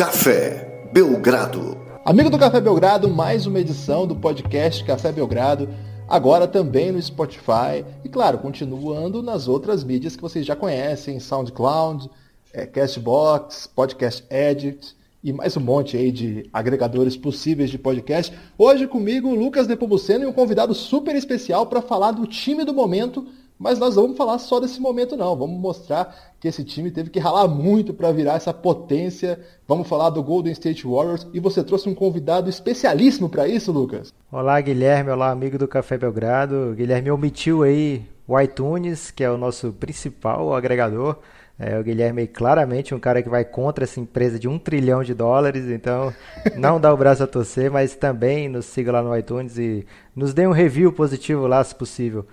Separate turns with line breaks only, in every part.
Café Belgrado.
Amigo do Café Belgrado, mais uma edição do podcast Café Belgrado, agora também no Spotify e, claro, continuando nas outras mídias que vocês já conhecem, SoundCloud, é, Castbox, Podcast Edit e mais um monte aí de agregadores possíveis de podcast. Hoje comigo, Lucas Nepomuceno e um convidado super especial para falar do time do momento mas nós vamos falar só desse momento não. Vamos mostrar que esse time teve que ralar muito para virar essa potência. Vamos falar do Golden State Warriors e você trouxe um convidado especialíssimo para isso, Lucas.
Olá, Guilherme. Olá, amigo do Café Belgrado. Guilherme omitiu aí o iTunes, que é o nosso principal agregador. É, o Guilherme é claramente um cara que vai contra essa empresa de um trilhão de dólares, então não dá o braço a torcer, mas também nos siga lá no iTunes e nos dê um review positivo lá, se possível.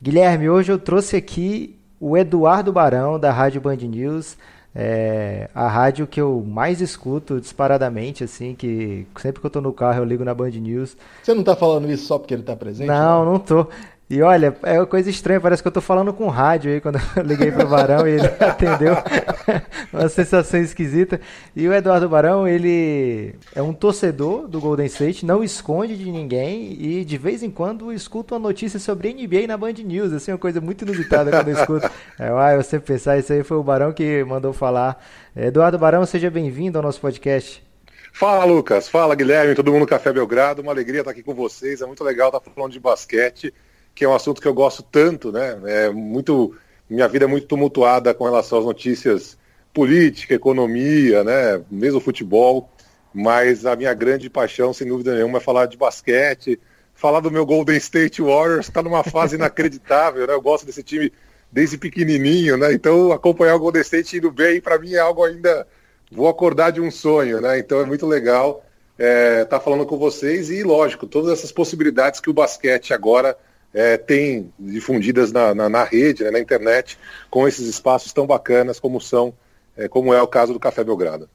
Guilherme, hoje eu trouxe aqui o Eduardo Barão, da Rádio Band News. É a rádio que eu mais escuto disparadamente, assim, que sempre que eu tô no carro eu ligo na Band News.
Você não tá falando isso só porque ele tá presente?
Não, não, não tô. E olha, é uma coisa estranha, parece que eu tô falando com rádio aí quando eu liguei pro Barão e ele atendeu. uma sensação esquisita. E o Eduardo Barão, ele é um torcedor do Golden State, não esconde de ninguém e de vez em quando escuta uma notícia sobre NBA na Band News, assim, uma coisa muito inusitada quando eu escuto. É, ah, eu sempre pensar, isso aí foi o Barão que mandou falar. Eduardo Barão, seja bem-vindo ao nosso podcast.
Fala, Lucas. Fala, Guilherme. Todo mundo no Café Belgrado. Uma alegria estar aqui com vocês. É muito legal estar falando de basquete que é um assunto que eu gosto tanto, né? É muito, minha vida é muito tumultuada com relação às notícias política, economia, né? Mesmo futebol, mas a minha grande paixão, sem dúvida nenhuma, é falar de basquete, falar do meu Golden State Warriors, está numa fase inacreditável, né? Eu gosto desse time desde pequenininho, né? Então acompanhar o Golden State indo bem, para mim é algo ainda vou acordar de um sonho, né? Então é muito legal estar é, tá falando com vocês e, lógico, todas essas possibilidades que o basquete agora é, tem difundidas na, na, na rede, né, na internet, com esses espaços tão bacanas como são, é, como é o caso do Café Belgrado.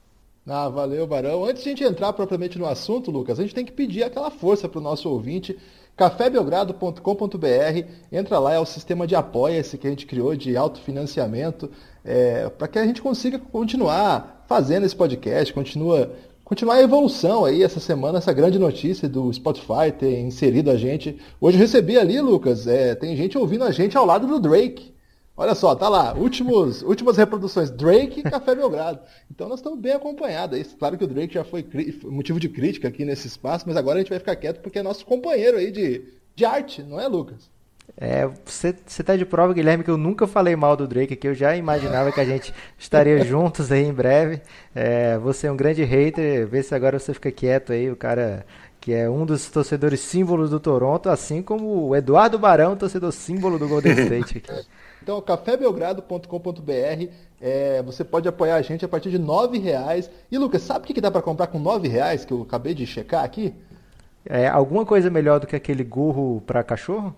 Ah, valeu, Barão. Antes de a gente entrar propriamente no assunto, Lucas, a gente tem que pedir aquela força para o nosso ouvinte. cafébelgrado.com.br, entra lá, é o sistema de apoia-se que a gente criou de autofinanciamento, é, para que a gente consiga continuar fazendo esse podcast, continua continuar a evolução aí essa semana, essa grande notícia do Spotify ter inserido a gente. Hoje eu recebi ali, Lucas, é, tem gente ouvindo a gente ao lado do Drake. Olha só, tá lá, últimos, últimas reproduções, Drake e Café Belgrado. Então nós estamos bem acompanhados. Claro que o Drake já foi motivo de crítica aqui nesse espaço, mas agora a gente vai ficar quieto porque é nosso companheiro aí de, de arte, não é, Lucas?
É, você, você tá de prova, Guilherme, que eu nunca falei mal do Drake, que eu já imaginava que a gente estaria juntos aí em breve. É, você é um grande hater, vê se agora você fica quieto aí, o cara que é um dos torcedores símbolos do Toronto, assim como o Eduardo Barão, torcedor símbolo do Golden State. Aqui.
Então, cafébelgrado.com.br, é, você pode apoiar a gente a partir de R$ reais. E Lucas, sabe o que, que dá para comprar com R$ reais que eu acabei de checar aqui?
É, alguma coisa melhor do que aquele gorro para cachorro?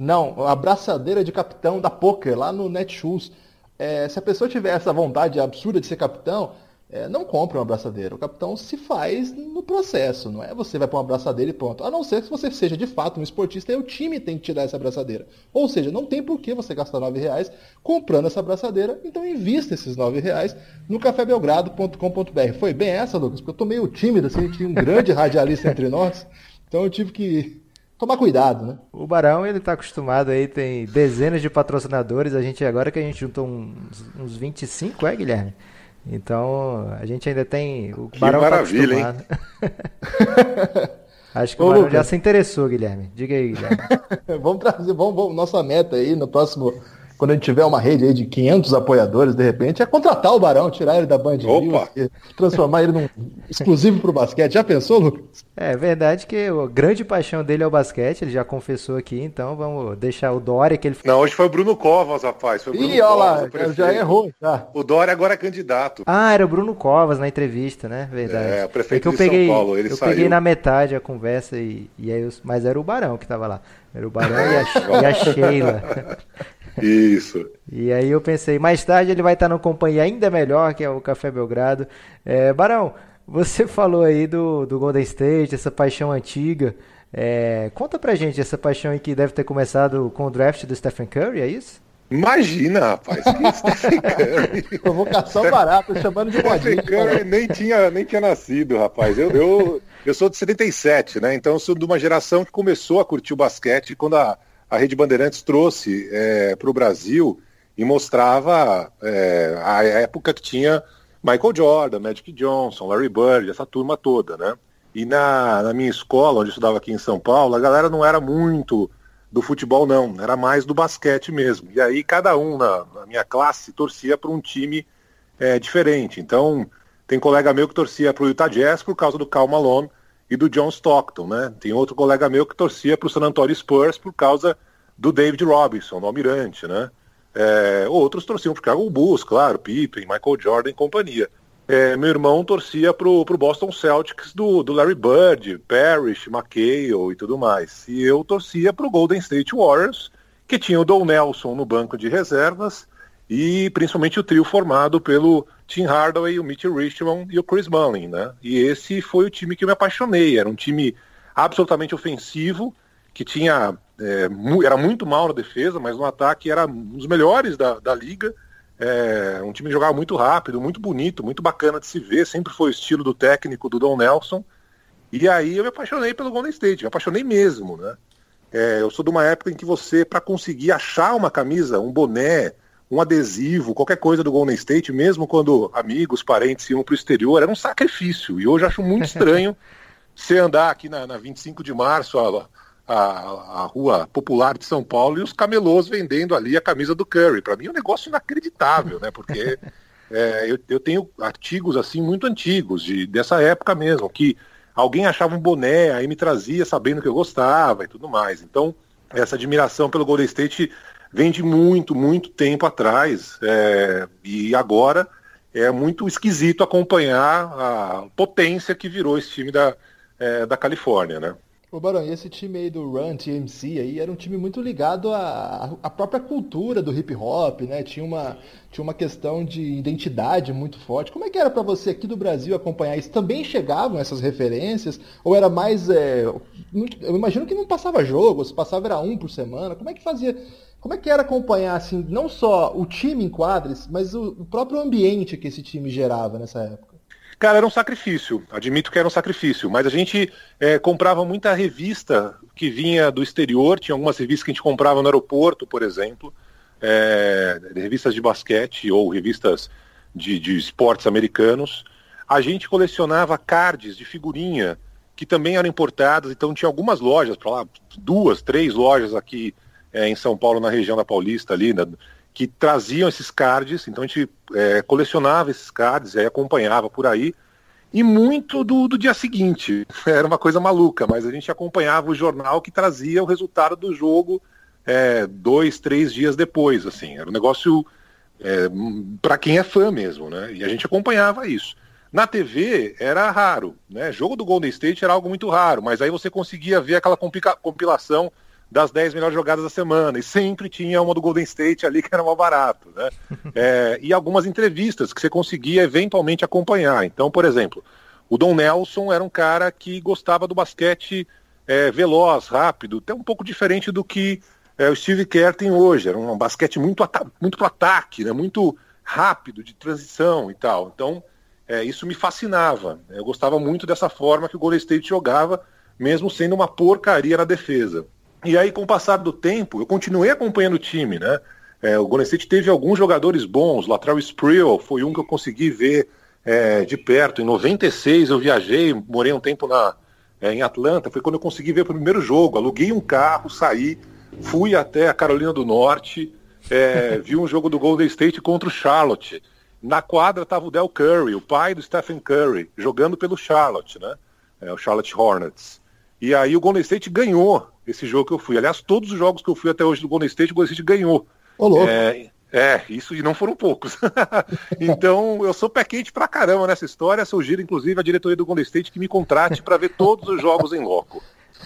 Não, a braçadeira de capitão da Poker, lá no Netshoes. É, se a pessoa tiver essa vontade absurda de ser capitão, é, não compre uma braçadeira. O capitão se faz no processo, não é você vai pôr uma braçadeira e pronto. A não ser que você seja de fato um esportista e o time tem que te dar essa braçadeira. Ou seja, não tem por que você gastar nove reais comprando essa braçadeira, então invista esses nove reais no cafébelgrado.com.br. Foi bem essa, Lucas? Porque eu tô meio tímido, assim, tinha um grande radialista entre nós, então eu tive que tomar cuidado, né?
O Barão, ele tá acostumado aí, tem dezenas de patrocinadores, a gente agora que a gente juntou uns, uns 25, é, Guilherme? Então, a gente ainda tem... O
que Barão tá maravilha,
tá hein? Acho que Ô, o Barão Lucas. já se interessou, Guilherme. Diga aí, Guilherme.
vamos trazer, vamos, vamos, nossa meta aí no próximo quando a gente tiver uma rede aí de 500 apoiadores, de repente, é contratar o Barão, tirar ele da Band News, transformar ele num exclusivo para o basquete. Já pensou, Lucas?
É verdade que a grande paixão dele é o basquete, ele já confessou aqui, então vamos deixar o Dória que ele...
Não, hoje foi o Bruno Covas, rapaz. Foi o Bruno
Ih, olha lá, já errou. Já.
O Dória agora é candidato.
Ah, era o Bruno Covas na entrevista, né? Verdade.
É, o prefeito
é
de
peguei,
São Paulo, ele
eu
saiu.
peguei na metade a conversa, e, e aí eu, mas era o Barão que estava lá. Era o Barão e a, e a Sheila.
Isso.
E aí eu pensei, mais tarde ele vai estar numa companhia ainda melhor, que é o Café Belgrado. É, Barão, você falou aí do, do Golden State, essa paixão antiga. É, conta pra gente essa paixão aí que deve ter começado com o draft do Stephen Curry, é isso?
Imagina, rapaz, que Stephen
Curry. Provocação barata, chamando de modinha.
Stephen Curry nem tinha, nem tinha nascido, rapaz. Eu, eu, eu sou de 77, né? Então eu sou de uma geração que começou a curtir o basquete quando a, a Rede Bandeirantes trouxe é, para o Brasil e mostrava é, a época que tinha Michael Jordan, Magic Johnson, Larry Bird, essa turma toda, né? E na, na minha escola, onde eu estudava aqui em São Paulo, a galera não era muito do futebol, não, era mais do basquete mesmo. E aí cada um na, na minha classe torcia para um time é, diferente. Então, tem colega meu que torcia para o Utah Jazz por causa do Cal Malone e do John Stockton, né? Tem outro colega meu que torcia para o San Antonio Spurs por causa do David Robinson, do Almirante, né? É, outros torciam para o Chicago Bulls, claro, Pippen, Michael Jordan e companhia. É, meu irmão torcia pro, pro Boston Celtics do, do Larry Bird, Parrish, McHale e tudo mais. E eu torcia pro Golden State Warriors, que tinha o Don Nelson no banco de reservas e principalmente o trio formado pelo Tim Hardaway, o Mitch Richmond e o Chris Mullin, né? E esse foi o time que eu me apaixonei. Era um time absolutamente ofensivo, que tinha é, mu era muito mal na defesa, mas no ataque era um dos melhores da, da liga. É, um time que jogava muito rápido, muito bonito, muito bacana de se ver, sempre foi o estilo do técnico do Don Nelson. E aí eu me apaixonei pelo Golden State, me apaixonei mesmo, né? É, eu sou de uma época em que você, para conseguir achar uma camisa, um boné, um adesivo, qualquer coisa do Golden State, mesmo quando amigos, parentes iam para o exterior, era um sacrifício. E hoje acho muito estranho você andar aqui na, na 25 de março, a, a, a, rua popular de São Paulo e os camelôs vendendo ali a camisa do Curry. Para mim é um negócio inacreditável, né? Porque é, eu, eu, tenho artigos assim muito antigos, de, dessa época mesmo, que alguém achava um boné, aí me trazia sabendo que eu gostava e tudo mais. Então, essa admiração pelo Golden State vem de muito, muito tempo atrás. É, e agora é muito esquisito acompanhar a potência que virou esse time da, é, da Califórnia, né?
Ô Barão, e esse time aí do Run TMC aí era um time muito ligado à, à própria cultura do hip hop, né? Tinha uma, tinha uma questão de identidade muito forte. Como é que era para você aqui do Brasil acompanhar isso? Também chegavam essas referências? Ou era mais. É, eu imagino que não passava jogo, se passava era um por semana. Como é que fazia. Como é que era acompanhar, assim, não só o time em quadres, mas o, o próprio ambiente que esse time gerava nessa época?
Cara, era um sacrifício, admito que era um sacrifício, mas a gente é, comprava muita revista que vinha do exterior, tinha algumas revistas que a gente comprava no aeroporto, por exemplo, é, revistas de basquete ou revistas de, de esportes americanos. A gente colecionava cards de figurinha que também eram importadas, então tinha algumas lojas para lá, duas, três lojas aqui é, em São Paulo, na região da Paulista ali, né, que traziam esses cards, então a gente é, colecionava esses cards, aí acompanhava por aí, e muito do, do dia seguinte. Era uma coisa maluca, mas a gente acompanhava o jornal que trazia o resultado do jogo é, dois, três dias depois, assim. Era um negócio é, para quem é fã mesmo, né? E a gente acompanhava isso. Na TV era raro, né? Jogo do Golden State era algo muito raro, mas aí você conseguia ver aquela compilação das 10 melhores jogadas da semana. E sempre tinha uma do Golden State ali que era mais barato. Né? É, e algumas entrevistas que você conseguia eventualmente acompanhar. Então, por exemplo, o Don Nelson era um cara que gostava do basquete é, veloz, rápido, até um pouco diferente do que é, o Steve Kerr tem hoje. Era um basquete muito, muito pro ataque, né? muito rápido, de transição e tal. Então, é, isso me fascinava. Eu gostava muito dessa forma que o Golden State jogava, mesmo sendo uma porcaria na defesa. E aí, com o passar do tempo, eu continuei acompanhando o time, né? É, o Golden State teve alguns jogadores bons, Latrell Sprewell foi um que eu consegui ver é, de perto. Em 96 eu viajei, morei um tempo na, é, em Atlanta, foi quando eu consegui ver o primeiro jogo. Aluguei um carro, saí, fui até a Carolina do Norte, é, vi um jogo do Golden State contra o Charlotte. Na quadra estava o Del Curry, o pai do Stephen Curry, jogando pelo Charlotte, né? É, o Charlotte Hornets. E aí o Golden State ganhou esse jogo que eu fui. Aliás, todos os jogos que eu fui até hoje do Golden State, o Golden State ganhou.
Ô, louco.
É, é, isso e não foram poucos. então, eu sou pé quente pra caramba nessa história. Sugiro, inclusive, a diretoria do Golden State que me contrate para ver todos os jogos em loco.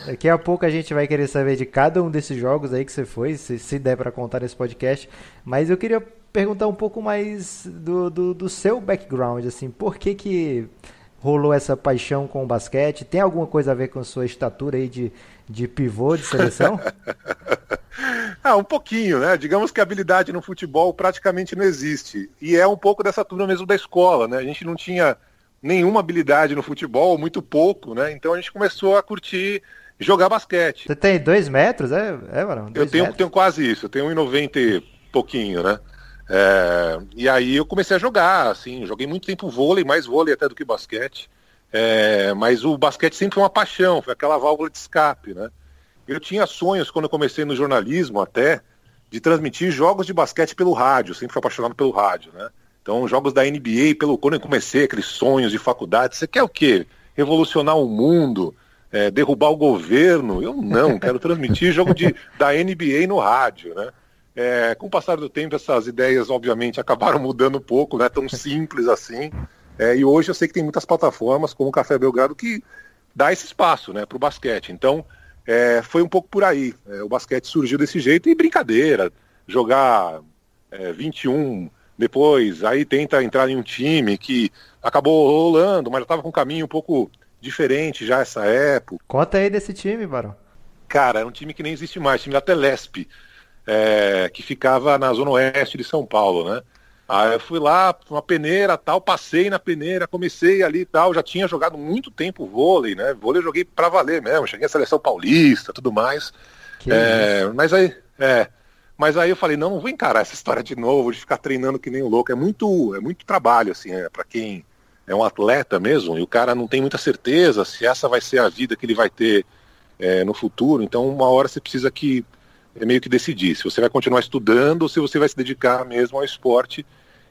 Daqui a pouco a gente vai querer saber de cada um desses jogos aí que você foi, se, se der para contar nesse podcast. Mas eu queria perguntar um pouco mais do, do, do seu background, assim, por que que rolou essa paixão com o basquete? Tem alguma coisa a ver com sua estatura aí de, de pivô de seleção?
Ah, um pouquinho, né? Digamos que a habilidade no futebol praticamente não existe. E é um pouco dessa turma mesmo da escola, né? A gente não tinha nenhuma habilidade no futebol, muito pouco, né? Então a gente começou a curtir jogar basquete.
Você tem dois metros, é, é Barão?
Eu tenho, tenho quase isso, eu tenho 1,90 e pouquinho, né? É, e aí eu comecei a jogar, assim, joguei muito tempo vôlei, mais vôlei até do que basquete. É, mas o basquete sempre foi uma paixão, foi aquela válvula de escape, né? Eu tinha sonhos quando eu comecei no jornalismo até de transmitir jogos de basquete pelo rádio, sempre fui apaixonado pelo rádio, né? Então, jogos da NBA, pelo quando eu comecei aqueles sonhos de faculdade, você quer o quê? Revolucionar o mundo, é, derrubar o governo? Eu não, quero transmitir jogo de, da NBA no rádio, né? É, com o passar do tempo, essas ideias, obviamente, acabaram mudando um pouco, não é tão simples assim. É, e hoje eu sei que tem muitas plataformas, como o Café Belgrado, que dá esse espaço né, para o basquete. Então, é, foi um pouco por aí. É, o basquete surgiu desse jeito e brincadeira. Jogar 21 é, depois, aí tenta entrar em um time que acabou rolando, mas já estava com um caminho um pouco diferente já essa época.
Conta aí desse time, Barão.
Cara, é um time que nem existe mais, time da Telesp é, que ficava na zona oeste de São Paulo, né? Aí eu fui lá, uma peneira tal, passei na peneira, comecei ali e tal, já tinha jogado muito tempo vôlei, né? Vôlei eu joguei pra valer mesmo, cheguei à seleção paulista, tudo mais. É, mas aí, é, mas aí eu falei, não, não vou encarar essa história de novo, de ficar treinando que nem um louco. É muito, é muito trabalho, assim, é, para quem é um atleta mesmo, e o cara não tem muita certeza se essa vai ser a vida que ele vai ter é, no futuro. Então, uma hora você precisa que é meio que decidir se você vai continuar estudando ou se você vai se dedicar mesmo ao esporte.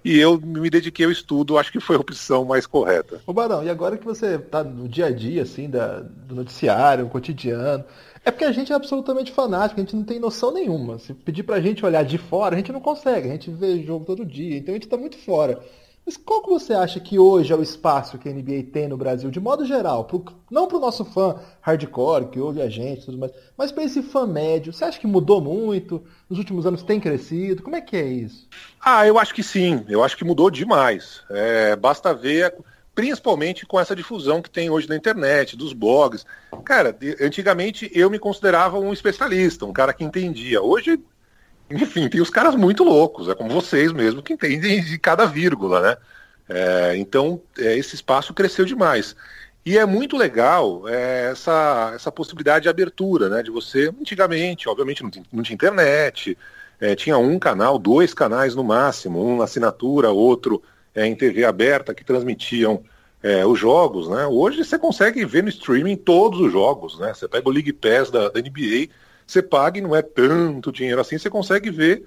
E eu me dediquei ao estudo, acho que foi a opção mais correta.
Ô Barão, e agora que você está no dia a dia, assim, da, do noticiário, cotidiano, é porque a gente é absolutamente fanático, a gente não tem noção nenhuma. Se pedir pra gente olhar de fora, a gente não consegue, a gente vê jogo todo dia, então a gente está muito fora. Mas qual que você acha que hoje é o espaço que a NBA tem no Brasil, de modo geral? Pro, não para o nosso fã hardcore, que ouve a gente tudo mais, mas para esse fã médio. Você acha que mudou muito? Nos últimos anos tem crescido? Como é que é isso?
Ah, eu acho que sim. Eu acho que mudou demais. É, basta ver, principalmente com essa difusão que tem hoje na internet, dos blogs. Cara, antigamente eu me considerava um especialista, um cara que entendia. Hoje enfim, tem os caras muito loucos, é como vocês mesmo, que entendem de cada vírgula, né? É, então, é, esse espaço cresceu demais. E é muito legal é, essa, essa possibilidade de abertura, né? De você, antigamente, obviamente, não não tinha internet, é, tinha um canal, dois canais no máximo, um na assinatura, outro é, em TV aberta, que transmitiam é, os jogos, né? Hoje você consegue ver no streaming todos os jogos, né? Você pega o League Pass da, da NBA você paga e não é tanto dinheiro assim, você consegue ver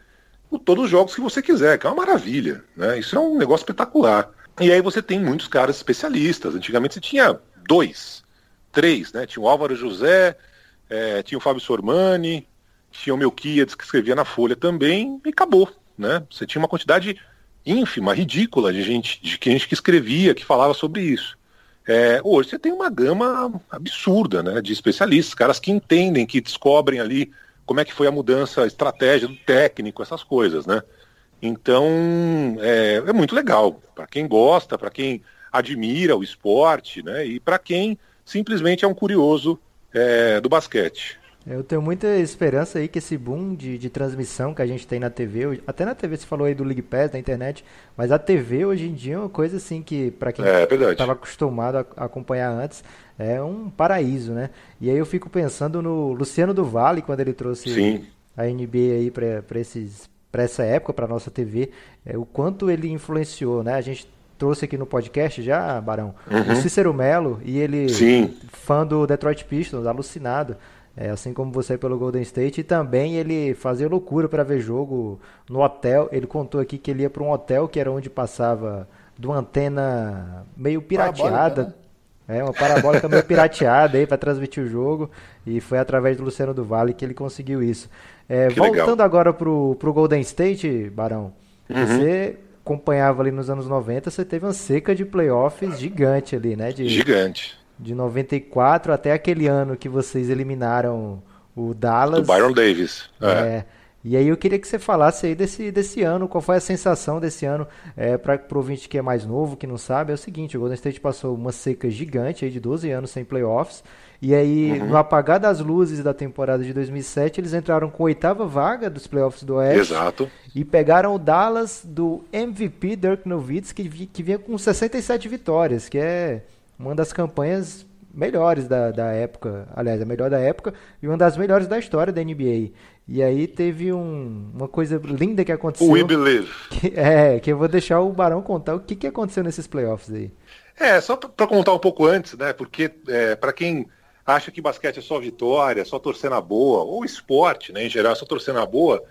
todos os jogos que você quiser, que é uma maravilha, né? Isso é um negócio espetacular. E aí você tem muitos caras especialistas. Antigamente você tinha dois, três, né? Tinha o Álvaro José, é, tinha o Fábio Sormani, tinha o Melquiades que escrevia na Folha também, e acabou, né? Você tinha uma quantidade ínfima, ridícula de gente, de gente que escrevia, que falava sobre isso. É, hoje você tem uma gama absurda né, de especialistas, caras que entendem, que descobrem ali como é que foi a mudança, a estratégia do técnico, essas coisas, né? Então é, é muito legal para quem gosta, para quem admira o esporte, né? E para quem simplesmente é um curioso é, do basquete.
Eu tenho muita esperança aí que esse boom de, de transmissão que a gente tem na TV, até na TV você falou aí do League Pass, da internet, mas a TV hoje em dia é uma coisa assim que, para quem
é,
estava acostumado a acompanhar antes, é um paraíso, né? E aí eu fico pensando no Luciano do Vale, quando ele trouxe
Sim.
a NBA aí para esses para essa época, para nossa TV, é, o quanto ele influenciou, né? A gente trouxe aqui no podcast já, Barão, uhum. o Cícero Melo, e ele,
Sim.
fã do Detroit Pistons, alucinado. É, assim como você pelo Golden State, e também ele fazia loucura para ver jogo no hotel. Ele contou aqui que ele ia para um hotel que era onde passava de uma antena meio pirateada. Né? É, uma parabólica meio pirateada aí para transmitir o jogo. E foi através do Luciano do Vale que ele conseguiu isso. É, voltando legal. agora pro, pro Golden State, Barão, uhum. você acompanhava ali nos anos 90, você teve uma seca de playoffs gigante ali, né? De,
gigante
de 94 até aquele ano que vocês eliminaram o Dallas.
Do Byron Davis.
É. é. E aí eu queria que você falasse aí desse, desse ano, qual foi a sensação desse ano, é, para o ouvinte que é mais novo, que não sabe, é o seguinte, o Golden State passou uma seca gigante aí de 12 anos sem playoffs, E aí, uhum. no apagar das luzes da temporada de 2007, eles entraram com a oitava vaga dos playoffs do Oeste.
Exato.
E pegaram o Dallas do MVP Dirk Nowitzki, que, que vinha com 67 vitórias, que é uma das campanhas melhores da, da época, aliás, a melhor da época e uma das melhores da história da NBA. E aí teve um, uma coisa linda que aconteceu.
We Believe.
Que, é, que eu vou deixar o Barão contar o que, que aconteceu nesses playoffs aí.
É, só para contar um pouco antes, né? Porque é, para quem acha que basquete é só vitória, só torcer na boa, ou esporte, né, em geral, é só torcer na boa,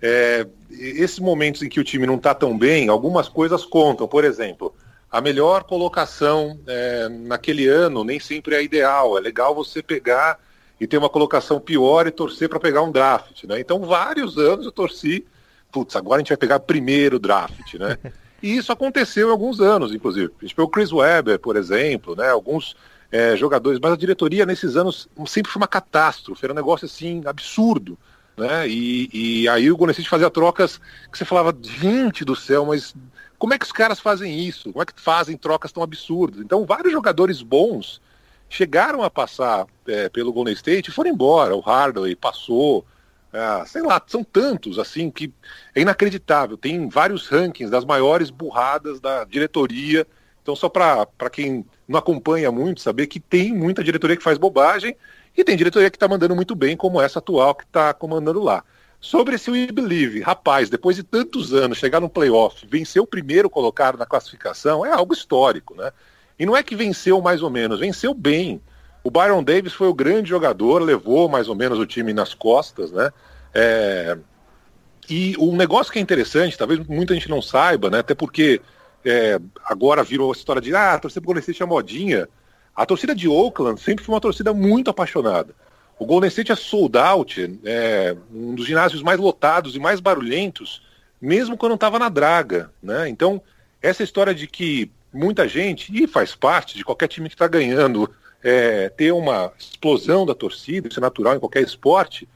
é, esses momentos em que o time não está tão bem, algumas coisas contam. Por exemplo, a melhor colocação é, naquele ano nem sempre é ideal. É legal você pegar e ter uma colocação pior e torcer para pegar um draft, né? Então, vários anos eu torci, putz, agora a gente vai pegar primeiro draft, né? E isso aconteceu em alguns anos, inclusive. A gente pegou o Chris Webber, por exemplo, né? Alguns é, jogadores, mas a diretoria nesses anos sempre foi uma catástrofe, era um negócio assim absurdo. Né? E, e aí o Golden State fazia trocas que você falava, gente do céu, mas como é que os caras fazem isso? Como é que fazem trocas tão absurdas? Então, vários jogadores bons chegaram a passar é, pelo Golden State e foram embora. O Hardaway passou, é, sei lá, são tantos assim que é inacreditável. Tem vários rankings das maiores burradas da diretoria então, só para quem não acompanha muito, saber que tem muita diretoria que faz bobagem e tem diretoria que está mandando muito bem, como essa atual que está comandando lá. Sobre esse We Believe, rapaz, depois de tantos anos, chegar no playoff, vencer o primeiro colocado na classificação, é algo histórico, né? E não é que venceu mais ou menos, venceu bem. O Byron Davis foi o grande jogador, levou mais ou menos o time nas costas, né? É... E um negócio que é interessante, talvez muita gente não saiba, né? Até porque é, agora virou a história de ah, a torcida do Golden State é modinha. A torcida de Oakland sempre foi uma torcida muito apaixonada. O Golden State é sold out, é um dos ginásios mais lotados e mais barulhentos, mesmo quando estava na draga. Né? Então, essa história de que muita gente, e faz parte de qualquer time que está ganhando, é, ter uma explosão da torcida, isso é natural em qualquer esporte,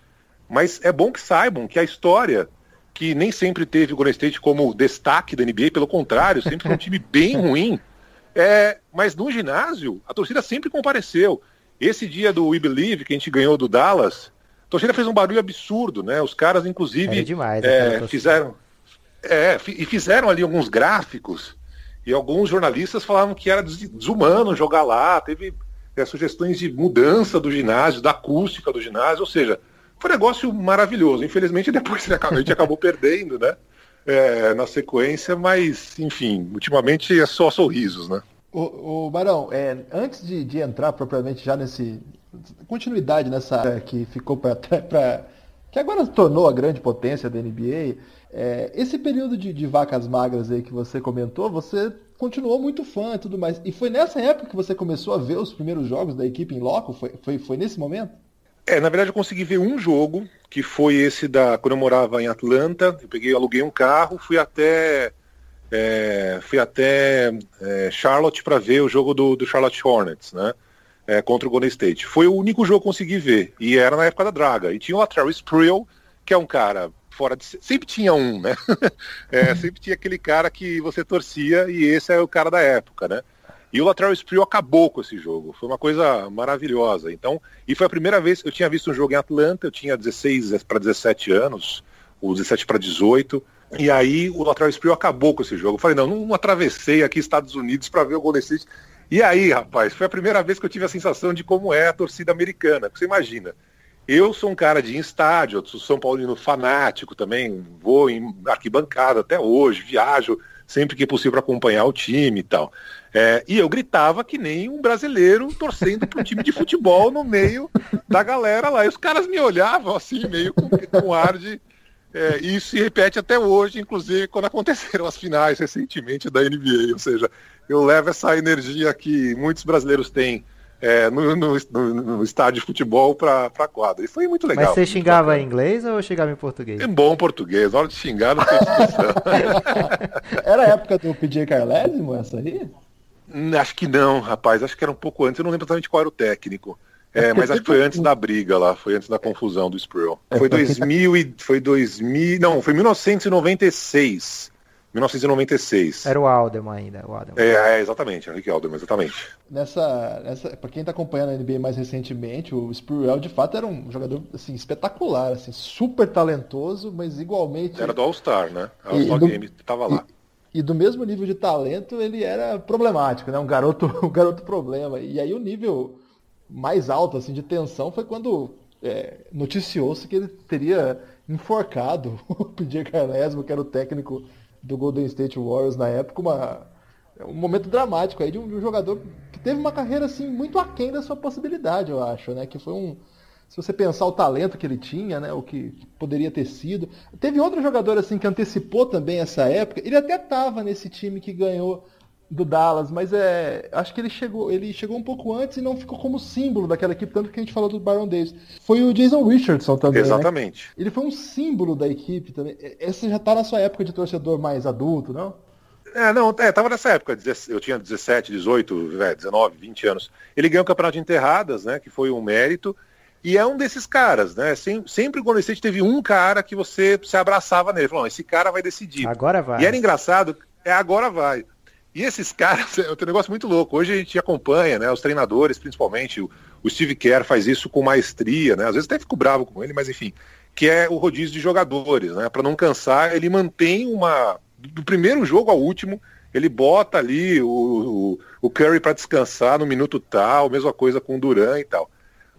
mas é bom que saibam que a história que nem sempre teve o Golden State como destaque da NBA, pelo contrário, sempre foi um time bem ruim. É, mas no ginásio, a torcida sempre compareceu. Esse dia do We Believe, que a gente ganhou do Dallas, a torcida fez um barulho absurdo, né? Os caras, inclusive,
é demais,
é, fizeram. É, e fizeram ali alguns gráficos, e alguns jornalistas falavam que era desumano jogar lá, teve é, sugestões de mudança do ginásio, da acústica do ginásio, ou seja, foi um negócio maravilhoso. Infelizmente, depois a gente acabou perdendo, né? É, na sequência, mas, enfim, ultimamente é só sorrisos, né?
O, o Barão, é, antes de, de, entrar propriamente já nesse. continuidade nessa área que ficou para. que agora se tornou a grande potência da NBA, é, esse período de, de, vacas magras aí que você comentou, você continuou muito fã e tudo mais. E foi nessa época que você começou a ver os primeiros jogos da equipe em loco? Foi, foi, foi nesse momento?
É, na verdade eu consegui ver um jogo, que foi esse da. Quando eu morava em Atlanta, eu peguei, aluguei um carro, fui até. É, fui até é, Charlotte para ver o jogo do, do Charlotte Hornets, né? É, contra o Golden State. Foi o único jogo que eu consegui ver. E era na época da draga. E tinha o Latrell Spreel, que é um cara fora de. Sempre tinha um, né? é, sempre tinha aquele cara que você torcia e esse é o cara da época, né? E o Lateral Spree acabou com esse jogo. Foi uma coisa maravilhosa. Então, e foi a primeira vez que eu tinha visto um jogo em Atlanta, eu tinha 16 para 17 anos, ou 17 para 18. E aí o Lateral Spree acabou com esse jogo. Eu falei, não, não atravessei aqui Estados Unidos para ver o Golden State. E aí, rapaz, foi a primeira vez que eu tive a sensação de como é a torcida americana. Você imagina, eu sou um cara de estádio, sou São Paulino fanático também, vou em arquibancada até hoje, viajo sempre que possível para acompanhar o time e tal. É, e eu gritava que nem um brasileiro torcendo para um time de futebol no meio da galera lá. E os caras me olhavam assim, meio com, com ar de. É, e isso se repete até hoje, inclusive quando aconteceram as finais recentemente da NBA. Ou seja, eu levo essa energia que muitos brasileiros têm é, no, no, no, no, estádio de futebol para a quadra. E foi muito legal.
Mas você xingava em inglês ou xingava em português?
Em bom português, na hora de xingar não tem discussão.
Era a época do PJ Carlesimo essa aí?
Hum, acho que não, rapaz. Acho que era um pouco antes. Eu não lembro exatamente qual era o técnico. É, mas acho que foi antes da briga lá, foi antes da confusão do Sproul. Foi 2000 e foi 2000, não, foi 1996. 1996.
Era o Alderman ainda. O
Alderman. É, é, exatamente, Rick Alderman, exatamente.
Nessa, nessa, pra quem tá acompanhando a NBA mais recentemente, o Spurwell de fato era um jogador assim, espetacular, assim, super talentoso, mas igualmente.
Era do All-Star, né? All-Star Game tava lá.
E, e, do mesmo nível de talento, ele era problemático, né? Um garoto, um garoto problema. E aí o nível mais alto assim, de tensão foi quando é, noticiou-se que ele teria enforcado o PJ Carlesmo, que era o técnico do Golden State Warriors na época, uma, um momento dramático aí de um, de um, jogador que teve uma carreira assim muito aquém da sua possibilidade, eu acho, né? Que foi um se você pensar o talento que ele tinha, né, o que poderia ter sido. Teve outro jogador assim que antecipou também essa época. Ele até estava nesse time que ganhou do Dallas, mas é, acho que ele chegou, ele chegou um pouco antes e não ficou como símbolo daquela equipe, tanto que a gente falou do Byron Davis. Foi o Jason Richardson também.
Né? Exatamente.
Né? Ele foi um símbolo da equipe também. Essa já tá na sua época de torcedor mais adulto, não?
É, não, é, tava nessa época, eu tinha 17, 18, 19, 20 anos. Ele ganhou o campeonato de enterradas, né, que foi um mérito, e é um desses caras, né, sempre o Golden State teve um cara que você se abraçava nele, falou, esse cara vai decidir.
Agora vai.
E era engraçado, é agora vai. E esses caras, é um negócio muito louco. Hoje a gente acompanha, né? Os treinadores, principalmente, o, o Steve Kerr faz isso com maestria, né? Às vezes até fico bravo com ele, mas enfim, que é o rodízio de jogadores, né? Para não cansar, ele mantém uma. Do primeiro jogo ao último, ele bota ali o, o, o Curry para descansar no minuto tal, mesma coisa com o Duran e tal.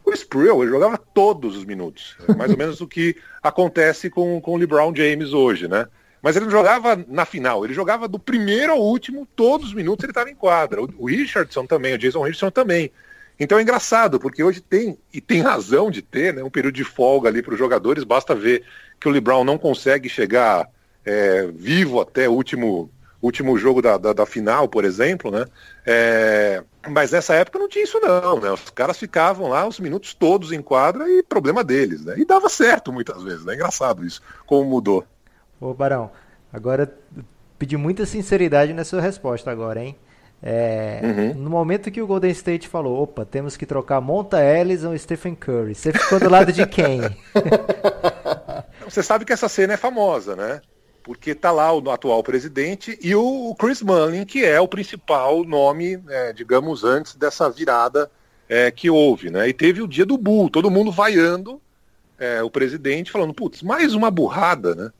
O Sprill, ele jogava todos os minutos. É mais ou menos o que acontece com, com o LeBron James hoje, né? Mas ele não jogava na final, ele jogava do primeiro ao último, todos os minutos ele estava em quadra. O, Richardson também, o Jason Richardson também. Então é engraçado, porque hoje tem, e tem razão de ter, né, um período de folga ali para os jogadores, basta ver que o LeBron não consegue chegar é, vivo até o último, último jogo da, da, da final, por exemplo, né? É, mas nessa época não tinha isso não, né? Os caras ficavam lá os minutos todos em quadra e problema deles, né? E dava certo muitas vezes, né? Engraçado isso, como mudou.
Ô Barão, agora pedi muita sinceridade na sua resposta agora, hein? É, uhum. No momento que o Golden State falou, opa, temos que trocar Monta Ellison e Stephen Curry, você ficou do lado de quem?
você sabe que essa cena é famosa, né? Porque tá lá o atual presidente e o Chris Mullin, que é o principal nome, é, digamos, antes dessa virada é, que houve, né? E teve o dia do Bull, todo mundo vaiando é, o presidente, falando, putz, mais uma burrada, né?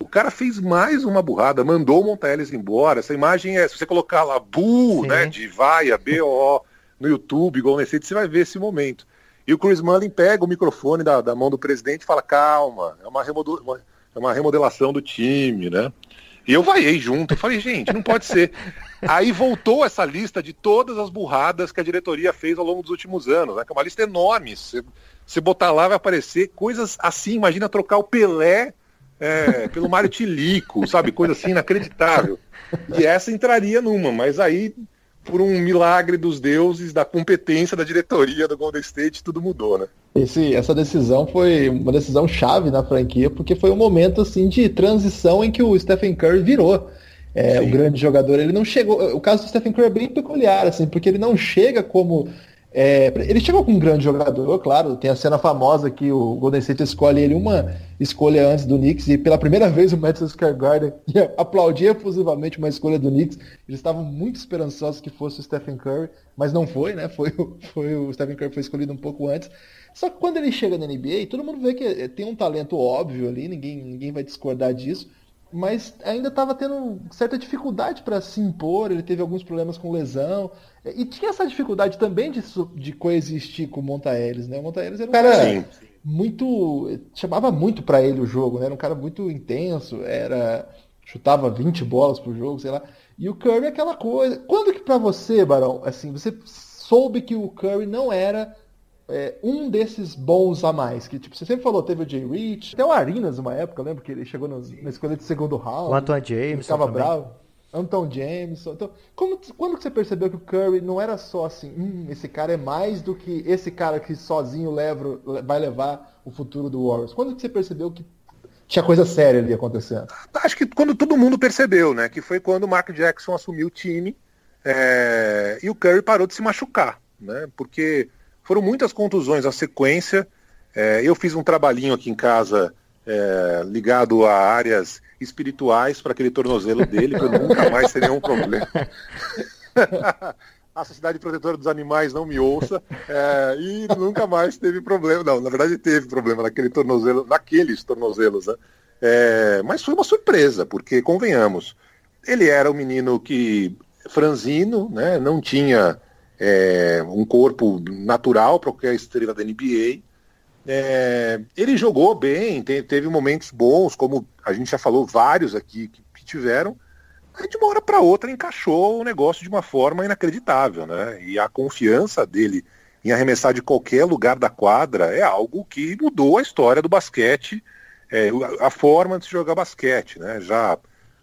O cara fez mais uma burrada, mandou o Monteles embora. Essa imagem é, se você colocar lá Bu, né, de vaia, B-O, no YouTube, igual nesse, você vai ver esse momento. E o Chris Mullin pega o microfone da, da mão do presidente e fala, calma, é uma, remodel, uma, é uma remodelação do time, né? E eu vaiei junto, eu falei, gente, não pode ser. Aí voltou essa lista de todas as burradas que a diretoria fez ao longo dos últimos anos, né? Que é uma lista enorme. Você botar lá vai aparecer coisas assim, imagina trocar o Pelé é, pelo Mário Tilico, sabe? Coisa assim inacreditável. E essa entraria numa, mas aí, por um milagre dos deuses, da competência da diretoria do Golden State, tudo mudou, né?
Esse, essa decisão foi uma decisão chave na franquia, porque foi um momento assim de transição em que o Stephen Curry virou. É, o grande jogador, ele não chegou. O caso do Stephen Curry é bem peculiar, assim, porque ele não chega como é, ele chegou com um grande jogador, claro, tem a cena famosa que o Golden State escolhe ele uma escolha antes do Knicks e pela primeira vez o Madison Square Garden aplaudia efusivamente uma escolha do Knicks. Eles estavam muito esperançosos que fosse o Stephen Curry, mas não foi, né? Foi, foi o Stephen Curry foi escolhido um pouco antes. Só que quando ele chega na NBA, todo mundo vê que tem um talento óbvio ali, ninguém, ninguém vai discordar disso mas ainda estava tendo certa dificuldade para se impor, ele teve alguns problemas com lesão, e tinha essa dificuldade também de, de coexistir com o Montaeres, né? O Montaeres era um cara Sim. muito. chamava muito para ele o jogo, né? Era um cara muito intenso, era. chutava 20 bolas por jogo, sei lá. E o Curry é aquela coisa. Quando que para você, Barão, assim, você soube que o Curry não era é, um desses bons a mais. Que tipo, você sempre falou, teve o Jay Rich, até o Arinas uma época, lembra que ele chegou no, na escolha de segundo round.
O Antoine James.
Ficava bravo. Anton Jameson. Então, como, quando que você percebeu que o Curry não era só assim, hum, esse cara é mais do que esse cara que sozinho leva, vai levar o futuro do Warriors? Quando que você percebeu que tinha coisa séria ali acontecendo?
Acho que quando todo mundo percebeu, né? Que foi quando o Mark Jackson assumiu o time é, e o Curry parou de se machucar, né? Porque foram muitas contusões à sequência. É, eu fiz um trabalhinho aqui em casa é, ligado a áreas espirituais para aquele tornozelo dele, que eu nunca mais teria nenhum problema. a Sociedade Protetora dos Animais não me ouça, é, e nunca mais teve problema. Não, na verdade teve problema naquele tornozelo, naqueles tornozelos, né? É, mas foi uma surpresa, porque, convenhamos, ele era um menino que, franzino, né, não tinha é, um corpo natural para qualquer estrela da NBA, é, ele jogou bem, te, teve momentos bons, como a gente já falou vários aqui que, que tiveram, de uma hora para outra encaixou o negócio de uma forma inacreditável, né? E a confiança dele em arremessar de qualquer lugar da quadra é algo que mudou a história do basquete, é, a forma de se jogar basquete, né? Já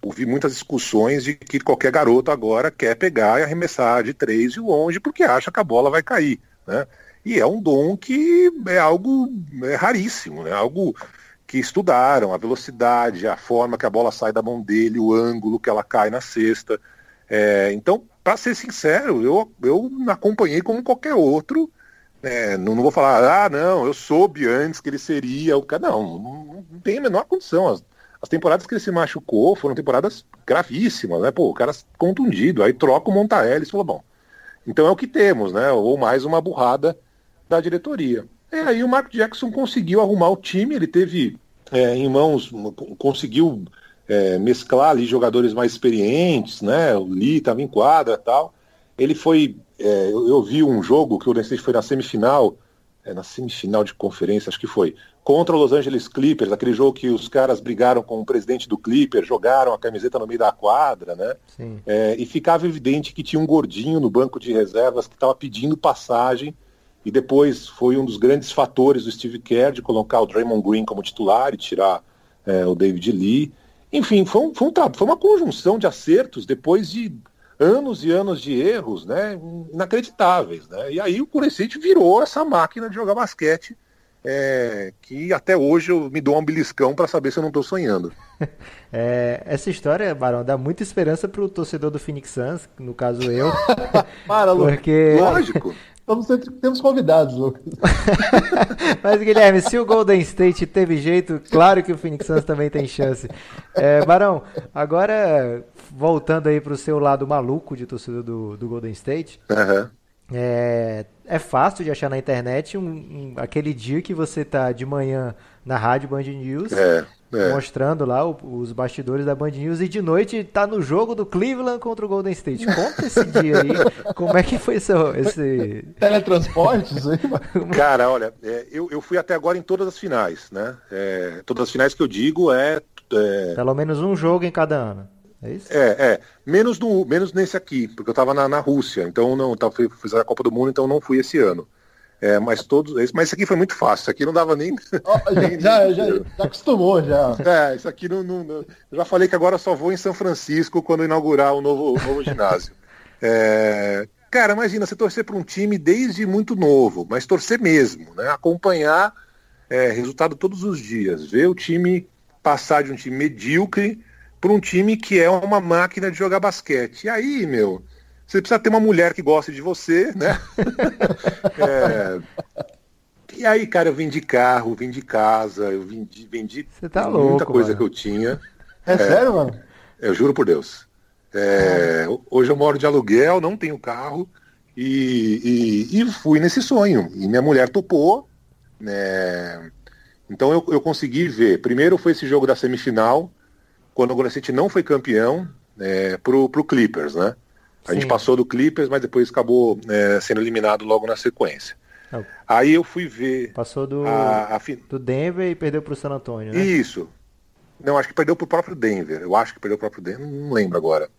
ouvi muitas discussões de que qualquer garoto agora quer pegar e arremessar de três de longe porque acha que a bola vai cair, né? E é um dom que é algo é, raríssimo, né? Algo que estudaram a velocidade, a forma que a bola sai da mão dele, o ângulo que ela cai na cesta. É, então, para ser sincero, eu, eu acompanhei como qualquer outro. É, não, não, vou falar, ah, não, eu soube antes que ele seria o cara. Não, não, não tem a menor condição. As, as, temporadas que ele se machucou foram temporadas gravíssimas, né? Pô, o cara contundido, aí troca o Montaelis e falou, bom, então é o que temos, né? Ou mais uma burrada da diretoria. É, aí o Mark Jackson conseguiu arrumar o time, ele teve é, em mãos, conseguiu é, mesclar ali jogadores mais experientes, né? O Lee estava em quadra tal. Ele foi. É, eu, eu, vi um jogo que o Golden foi na semifinal, é, na semifinal de conferência, acho que foi, contra o Los Angeles Clippers, aquele jogo que os caras brigaram com o presidente do Clippers, jogaram a camiseta no meio da quadra, né? É, e ficava evidente que tinha um gordinho no banco de reservas que estava pedindo passagem e depois foi um dos grandes fatores do Steve Kerr de colocar o Draymond Green como titular e tirar é, o David Lee. Enfim, foi, um, foi, um, foi uma conjunção de acertos depois de anos e anos de erros né, inacreditáveis. Né? E aí o Curicite virou essa máquina de jogar basquete é, que até hoje eu me dou um beliscão para saber se eu não estou sonhando.
É, essa história, Barão, dá muita esperança para o torcedor do Phoenix Suns, no caso eu.
Para,
porque...
Lógico. Estamos sempre, temos convidados, Lucas.
Mas, Guilherme, se o Golden State teve jeito, claro que o Phoenix Suns também tem chance. É, Barão, agora voltando aí para o seu lado maluco de torcedor do, do Golden State.
Uhum.
É, é fácil de achar na internet um, um, aquele dia que você tá de manhã na rádio Band News
é. É.
Mostrando lá o, os bastidores da Band News e de noite tá no jogo do Cleveland contra o Golden State. Conta esse dia aí, como é que foi esse... esse...
Teletransportes aí?
Cara, olha, é, eu, eu fui até agora em todas as finais, né? É, todas as finais que eu digo é, é...
Pelo menos um jogo em cada ano. É isso?
É, é. Menos, no, menos nesse aqui, porque eu tava na, na Rússia, então não, tava, fiz a Copa do Mundo, então não fui esse ano. É, mas todos. Mas isso aqui foi muito fácil. Isso aqui não dava nem.
Oh, já, já, já, acostumou já.
É, isso aqui não, não, não, Eu já falei que agora só vou em São Francisco quando inaugurar o novo, o novo ginásio. É, cara, imagina você torcer para um time desde muito novo, mas torcer mesmo, né? Acompanhar é, resultado todos os dias, ver o time passar de um time medíocre para um time que é uma máquina de jogar basquete. E aí, meu, você precisa ter uma mulher que goste de você, né? é... E aí, cara, eu vendi carro, vendi casa, eu vendi, vendi
tá
muita
louco,
coisa
mano.
que eu tinha.
É, é, sério, mano?
Eu juro por Deus. É, hoje eu moro de aluguel, não tenho carro e, e, e, fui nesse sonho. E minha mulher topou. Né? Então eu, eu consegui ver. Primeiro foi esse jogo da semifinal, quando o Golden State não foi campeão, é, pro, pro Clippers, né? A Sim. gente passou do Clippers, mas depois acabou é, sendo eliminado logo na sequência. Não. É Aí eu fui ver.
Passou do, a, a do Denver e perdeu para o San Antonio, né?
Isso. Não, acho que perdeu para o próprio Denver. Eu acho que perdeu para o próprio Denver, não lembro agora.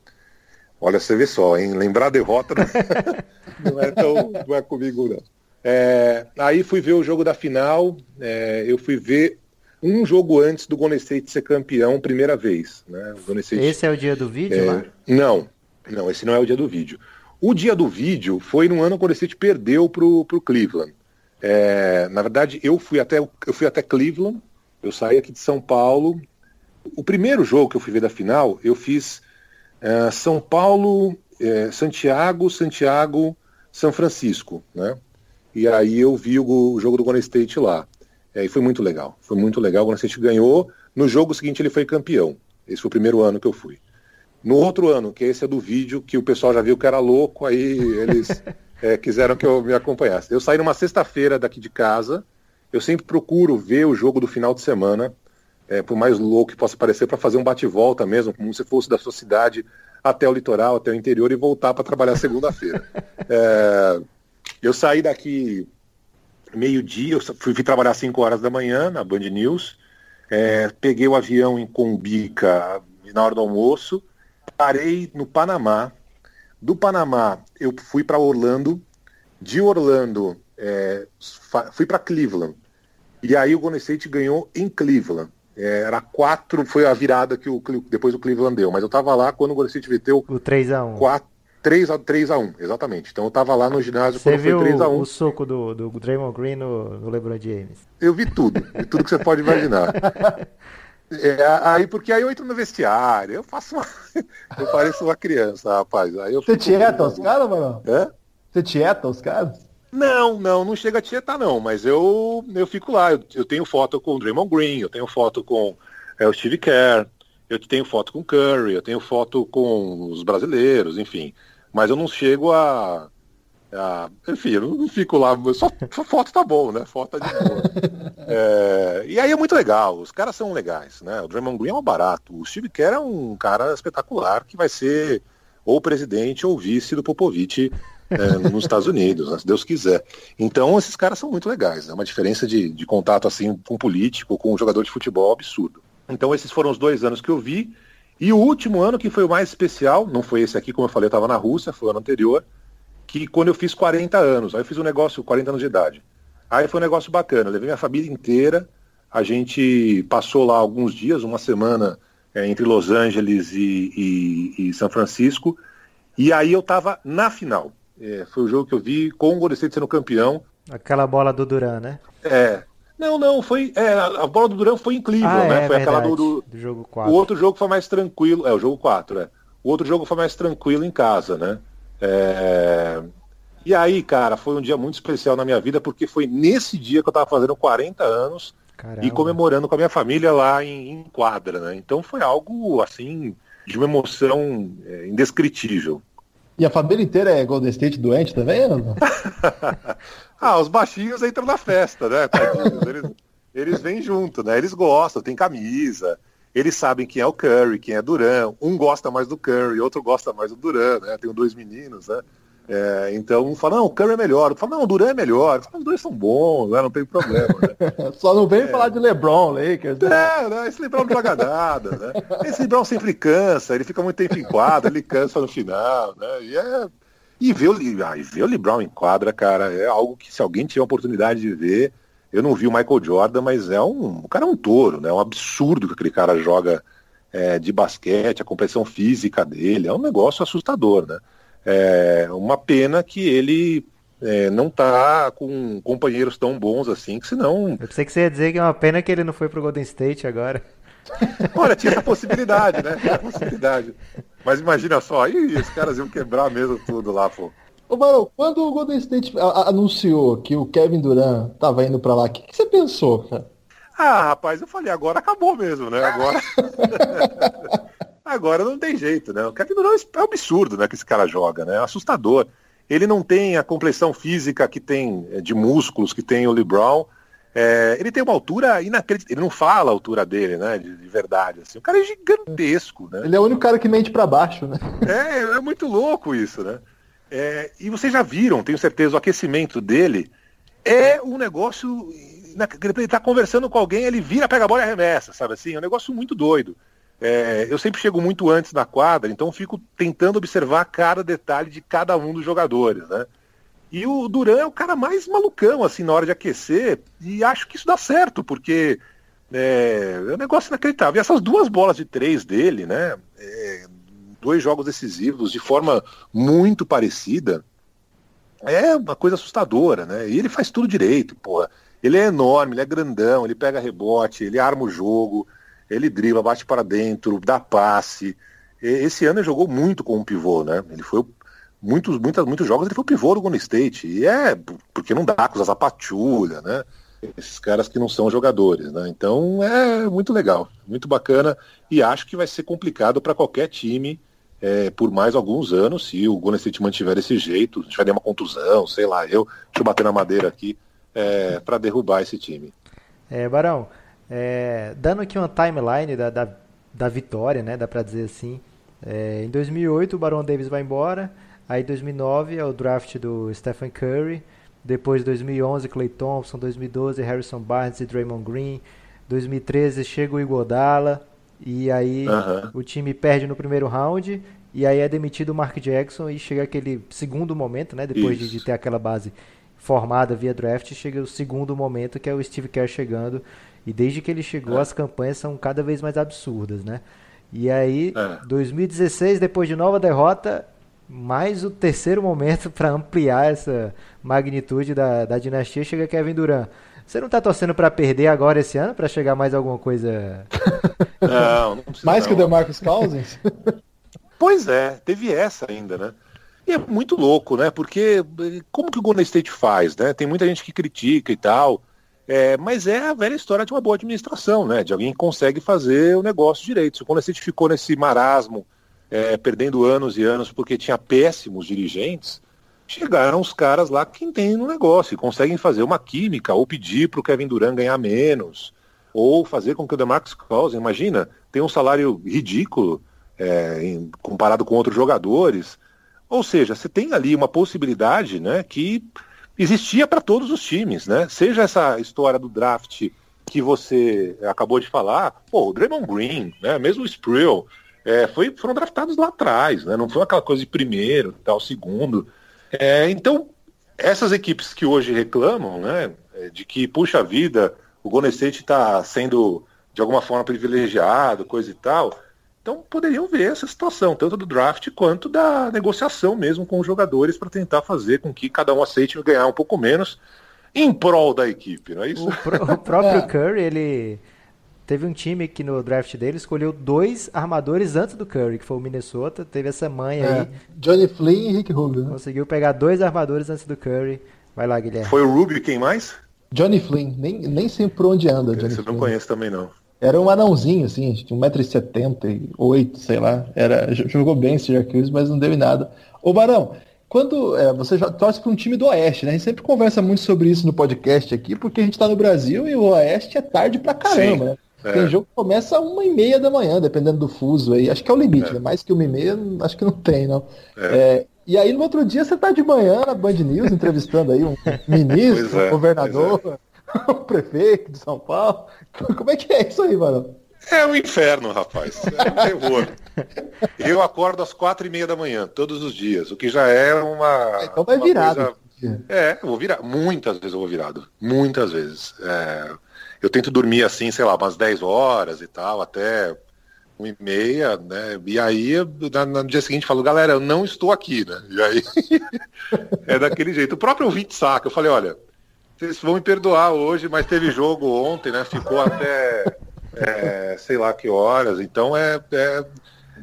Olha, você vê só, hein? Lembrar a derrota não, não é tão. não é comigo, não. É, aí fui ver o jogo da final. É, eu fui ver um jogo antes do Golden State ser campeão, primeira vez. Né?
State, Esse é o dia do vídeo? É,
não, não, esse não é o dia do vídeo. O dia do vídeo foi no ano quando o State perdeu pro, pro Cleveland. É, na verdade, eu fui até eu fui até Cleveland, eu saí aqui de São Paulo. O primeiro jogo que eu fui ver da final, eu fiz é, São Paulo, é, Santiago, Santiago, São Francisco, né? E aí eu vi o, o jogo do Golden State lá. É, e foi muito legal. Foi muito legal. O Golden State ganhou. No jogo seguinte ele foi campeão. Esse foi o primeiro ano que eu fui. No outro ano, que esse é do vídeo, que o pessoal já viu que era louco, aí eles é, quiseram que eu me acompanhasse. Eu saí numa sexta-feira daqui de casa. Eu sempre procuro ver o jogo do final de semana, é, por mais louco que possa parecer, para fazer um bate-volta mesmo, como se fosse da sua cidade até o litoral, até o interior e voltar para trabalhar segunda-feira. é, eu saí daqui meio-dia, eu fui, fui, trabalhar às 5 horas da manhã na Band News, é, peguei o avião em Combica na hora do almoço, parei no Panamá. Do Panamá eu fui para Orlando, de Orlando é, fui para Cleveland. E aí o Golden State ganhou em Cleveland. É, era quatro, foi a virada que o depois o Cleveland deu, mas eu tava lá quando o Golden State meteu
o 3 a 1.
4 3 a 3 a 1, exatamente. Então eu tava lá no ginásio
você quando viu foi 3 a 1. o soco do, do Draymond Green no, no LeBron James?
Eu vi tudo, vi tudo que você pode imaginar. É, aí porque aí eu entro no vestiário, eu faço uma... eu pareço uma criança, rapaz. Aí eu
Você tieta os caras, mano? É? Você tieta os caras?
Não, não, não chega a tietar não, mas eu, eu fico lá, eu, eu tenho foto com o Draymond Green, eu tenho foto com é, o Steve Kerr, eu tenho foto com o Curry, eu tenho foto com os brasileiros, enfim. Mas eu não chego a. a enfim, eu não fico lá. Só, só foto tá bom, né? Foto tá de boa. é, e aí é muito legal, os caras são legais, né? O Draymond Green é um barato. O Steve Kerr é um cara espetacular que vai ser ou presidente ou vice do Popovich é, nos Estados Unidos, né, se Deus quiser. Então esses caras são muito legais, é né? uma diferença de, de contato assim com político, com um jogador de futebol absurdo. Então esses foram os dois anos que eu vi. E o último ano que foi o mais especial, não foi esse aqui, como eu falei, eu estava na Rússia, foi o ano anterior, que quando eu fiz 40 anos, aí eu fiz um negócio, 40 anos de idade. Aí foi um negócio bacana, levei minha família inteira, a gente passou lá alguns dias, uma semana é, entre Los Angeles e, e, e, São Francisco, e aí eu estava na final. É, foi o jogo que eu vi com o Golden State sendo campeão.
Aquela bola do Duran, né?
É, não, não, foi. É, a bola do Durant foi incrível, ah, né?
É,
foi
verdade,
aquela do, do,
do, jogo 4.
O outro jogo foi mais tranquilo. É, o jogo 4, é. O outro jogo foi mais tranquilo em casa, né? É... E aí, cara, foi um dia muito especial na minha vida, porque foi nesse dia que eu tava fazendo 40 anos Caramba. e comemorando com a minha família lá em, em, quadra, né? Então foi algo, assim, de uma emoção é, indescritível.
E a família inteira é Golden State doente também?
Ah, os baixinhos entram na festa, né? Eles, eles vêm junto, né? Eles gostam, tem camisa, eles sabem quem é o Curry, quem é Duran. Um gosta mais do Curry, outro gosta mais do Duran, né? Tem dois meninos, né? É, então um fala, não, o Curry é melhor, outro fala, não, o Duran é melhor. Fala, os dois são bons, né? não tem problema. Né?
Só não vem é. falar de LeBron, Lakers.
Né? É, né? esse LeBron não joga nada, né? Esse LeBron sempre cansa, ele fica muito tempo em quadra, ele cansa no final, né? E é e ver, o, ah, ver o LeBron em quadra, cara, é algo que se alguém tiver a oportunidade de ver, eu não vi o Michael Jordan, mas é um, o cara é um touro, né? É um absurdo que aquele cara joga é, de basquete, a compressão física dele, é um negócio assustador, né? É uma pena que ele é, não tá com companheiros tão bons assim, que senão.
Eu pensei que você ia dizer que é uma pena que ele não foi pro Golden State agora.
Olha, tinha essa possibilidade, né? Tinha possibilidade. Mas imagina só, aí os caras iam quebrar mesmo tudo lá, pô.
Ô, Barão, quando o Golden State anunciou que o Kevin Durant tava indo para lá, o que, que, você pensou, cara?
Ah, rapaz, eu falei, agora acabou mesmo, né? Agora. agora não tem jeito, né? O Kevin Durant é um absurdo, né? Que esse cara joga, né? É assustador. Ele não tem a complexão física que tem de músculos que tem o LeBron. É, ele tem uma altura inacreditável. Ele não fala a altura dele, né? De, de, verdade. Assim. O cara é gigantesco, né?
Ele é o único cara que mente para baixo, né?
É, é muito louco isso, né? É, e vocês já viram, tenho certeza, o aquecimento dele é um negócio. Ele tá conversando com alguém, ele vira, pega a bola e arremessa, sabe assim? É um negócio muito doido. É, eu sempre chego muito antes na quadra, então fico tentando observar cada detalhe de cada um dos jogadores, né? E o Duran é o cara mais malucão, assim, na hora de aquecer, e acho que isso dá certo, porque é, é um negócio inacreditável. E essas duas bolas de três dele, né? É, dois jogos decisivos de forma muito parecida, é uma coisa assustadora, né? E ele faz tudo direito, porra. Ele é enorme, ele é grandão, ele pega rebote, ele arma o jogo, ele dribla, bate para dentro, dá passe. Esse ano ele jogou muito com o pivô, né? Ele foi o muitos, muitas, muitos jogos ele foi o pivô do Golden State. E é porque não dá com a zapatulha, né? esses caras que não são jogadores, né? Então é muito legal, muito bacana e acho que vai ser complicado para qualquer time é, por mais alguns anos se o Golden State mantiver desse jeito, tiver uma contusão, sei lá, eu deixa eu bater na madeira aqui é, para derrubar esse time.
É, Barão, é, dando aqui uma timeline da, da, da vitória, né? Dá para dizer assim. É, em 2008 o Barão Davis vai embora, aí 2009 é o draft do Stephen Curry. Depois, 2011, Clay Thompson. 2012, Harrison Barnes e Draymond Green. 2013, chega o Iguodala. E aí o time perde no primeiro round. E aí é demitido o Mark Jackson e chega aquele segundo momento, né? Depois de, de, ter aquela base formada via draft, chega o segundo momento que é o Steve Kerr chegando. E desde que ele chegou, é. as campanhas são cada vez mais absurdas, né? E aí, é. 2016, depois de nova derrota, mais o terceiro momento para ampliar essa magnitude da, da dinastia chega Kevin Durant. Você não está torcendo para perder agora esse ano, para chegar mais alguma coisa?
Não, não Mais não. que o DeMarcus Cousins?
pois é, teve essa ainda, né? E é muito louco, né? Porque como que o Golden State faz, né? Tem muita gente que critica e tal, é, mas é a velha história de uma boa administração, né? De alguém que consegue fazer o negócio direito. Se o Golden State ficou nesse marasmo é, perdendo anos e anos porque tinha péssimos dirigentes, chegaram os caras lá que entendem no negócio e conseguem fazer uma química ou pedir para o Kevin Durant ganhar menos ou fazer com que o DeMarcus Cousins, imagina, tem um salário ridículo é, em, comparado com outros jogadores. Ou seja, você tem ali uma possibilidade né, que existia para todos os times, né? Seja essa história do draft que você acabou de falar, pô, o Draymond Green, né, mesmo o Sprill, é, foi, foram draftados lá atrás, né? Não foi aquela coisa de primeiro, tal, segundo. É, então, essas equipes que hoje reclamam, né, é, de que, puxa vida, o Golden State está sendo de alguma forma privilegiado, coisa e tal, então poderiam ver essa situação, tanto do draft quanto da negociação mesmo com os jogadores para tentar fazer com que cada um aceite ganhar um pouco menos em prol da equipe, não é isso?
O, pro, o próprio é. Curry, ele Teve um time que no draft dele escolheu dois armadores antes do Curry, que foi o Minnesota. Teve essa manha é, aí.
Johnny Flynn e Rick Rubio. Né?
Conseguiu pegar dois armadores antes do Curry. Vai lá, Guilherme.
Foi o Rubio quem mais?
Johnny Flynn. Nem, nem sei por onde anda, Johnny
Você não conhece também, não.
Era um anãozinho, assim, tinha 1,78m, sei lá. Era, jogou bem esse Syracuse, mas não deu nada. Ô, Barão, quando é, você já torce para um time do Oeste, né? A gente sempre conversa muito sobre isso no podcast aqui, porque a gente está no Brasil e o Oeste é tarde pra caramba, Sim. né? É. Tem jogo que começa uma e meia da manhã, dependendo do fuso aí. Acho que é o limite, é. né? Mais que uma e meia, acho que não tem, não. É. é e aí no outro dia você tá de manhã na Band News entrevistando aí um ministro, um governador, um prefeito de São Paulo. Como é que é isso aí, mano?
É um inferno, rapaz. É um terror. Eu acordo às quatro e meia da manhã, todos os dias, o que já é uma.
Então vai virado.
Coisa... É, eu vou virar. Muitas vezes eu vou virado. Muitas vezes. É eu tento dormir assim, sei lá, umas 10 horas e tal, até uma e meia, né? E aí, no dia seguinte, falo, galera, eu não estou aqui, né? E aí, é daquele jeito. O próprio ouvinte saca. Eu falei, olha, vocês vão me perdoar hoje, mas teve jogo ontem, né? Ficou até, é, sei lá que horas. Então, é, é,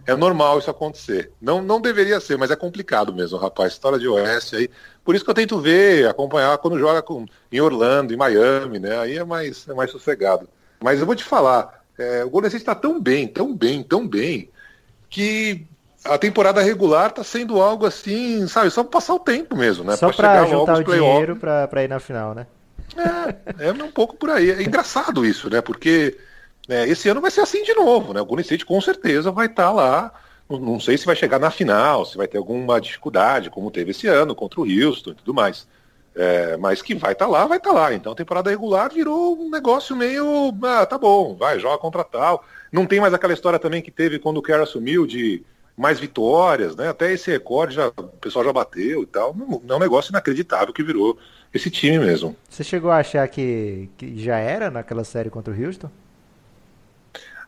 é normal isso acontecer. Não, não deveria ser, mas é complicado mesmo, rapaz. História de Oeste aí. Por isso que eu tento ver, acompanhar quando joga com, em Orlando, em Miami, né? Aí é mais, é mais sossegado. Mas eu vou te falar, é, o Golden State está tão bem, tão bem, tão bem, que a temporada regular está sendo algo assim, sabe, só para passar o tempo mesmo, né?
Só para juntar o dinheiro para ir na final, né?
É, é um pouco por aí. É engraçado isso, né? Porque é, esse ano vai ser assim de novo, né? O Golden State com certeza vai estar tá lá não sei se vai chegar na final, se vai ter alguma dificuldade, como teve esse ano contra o Houston e tudo mais. É, mas que vai estar tá lá, vai estar tá lá. Então a temporada regular virou um negócio meio. Ah, tá bom, vai, joga contra tal. Não tem mais aquela história também que teve quando o Kerr assumiu de mais vitórias, né? Até esse recorde já, o pessoal já bateu e tal. Não, é um negócio inacreditável que virou esse time mesmo.
Você chegou a achar que, que já era naquela série contra o Houston?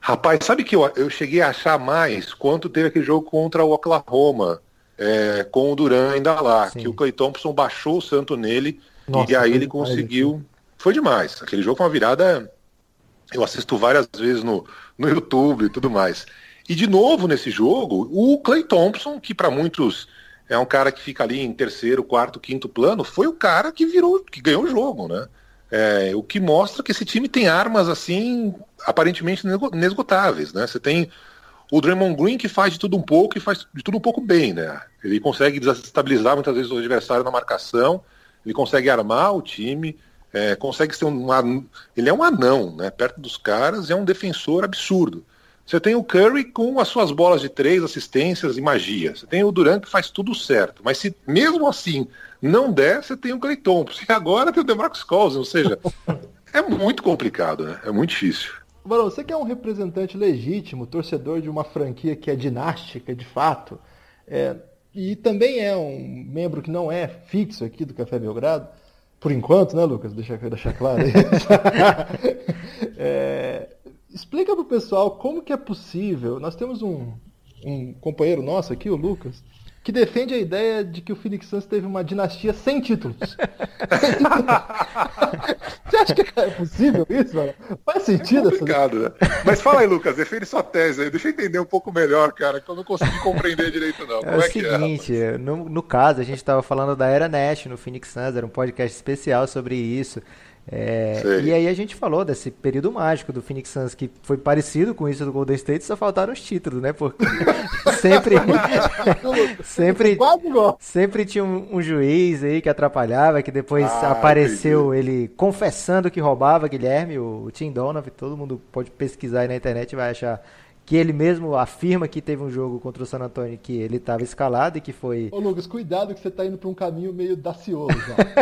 Rapaz, sabe que eu, eu cheguei a achar mais quanto teve aquele jogo contra o Oklahoma, é, com o Duran ainda lá, Sim. que o Clay Thompson baixou o santo nele Nossa, e aí ele conseguiu. Foi demais. Aquele jogo foi uma virada. Eu assisto várias vezes no, no YouTube e tudo mais. E de novo nesse jogo, o Clay Thompson, que para muitos é um cara que fica ali em terceiro, quarto, quinto plano, foi o cara que virou, que ganhou o jogo, né? É, o que mostra que esse time tem armas assim aparentemente inesgotáveis, né? Você tem o Draymond Green que faz de tudo um pouco e faz de tudo um pouco bem, né? Ele consegue desestabilizar muitas vezes o adversário na marcação, ele consegue armar o time, é, consegue ser um, um, ele é um anão, né? Perto dos caras, é um defensor absurdo. Você tem o Curry com as suas bolas de três, assistências e magia. Você tem o Durant que faz tudo certo. Mas se mesmo assim não der, você tem o Clay Thompson. E agora tem o DeMarcus Cousins. Ou seja, é muito complicado, né? É muito difícil.
Barão, você que é um representante legítimo, torcedor de uma franquia que é dinástica, de fato, é, e também é um membro que não é fixo aqui do Café Belgrado, por enquanto, né, Lucas? Deixa eu deixar claro aí. é, explica para o pessoal como que é possível. Nós temos um, um companheiro nosso aqui, o Lucas, que defende a ideia de que o Phoenix Suns teve uma dinastia sem títulos. Você acha que é possível isso, mano? Faz sentido
é complicado, essa... né? Mas fala aí, Lucas, defende sua tese aí. Deixa eu entender um pouco melhor, cara, que eu não consegui compreender direito, não.
É Como é, é o seguinte, é, no, no caso, a gente estava falando da Era Nash no Phoenix Suns, era um podcast especial sobre isso. É, e aí a gente falou desse período mágico do Phoenix Suns que foi parecido com isso do Golden State, só faltaram os títulos, né? Porque sempre sempre sempre tinha um, um, juiz aí que atrapalhava, que depois ah, apareceu entendi. ele confessando que roubava Guilherme, o, o Tim Donovan, todo mundo pode pesquisar aí na internet e vai achar que ele mesmo afirma que teve um jogo contra o San Antonio que ele estava escalado e que foi.
Ô Lucas, cuidado que você está indo para um caminho meio dacioso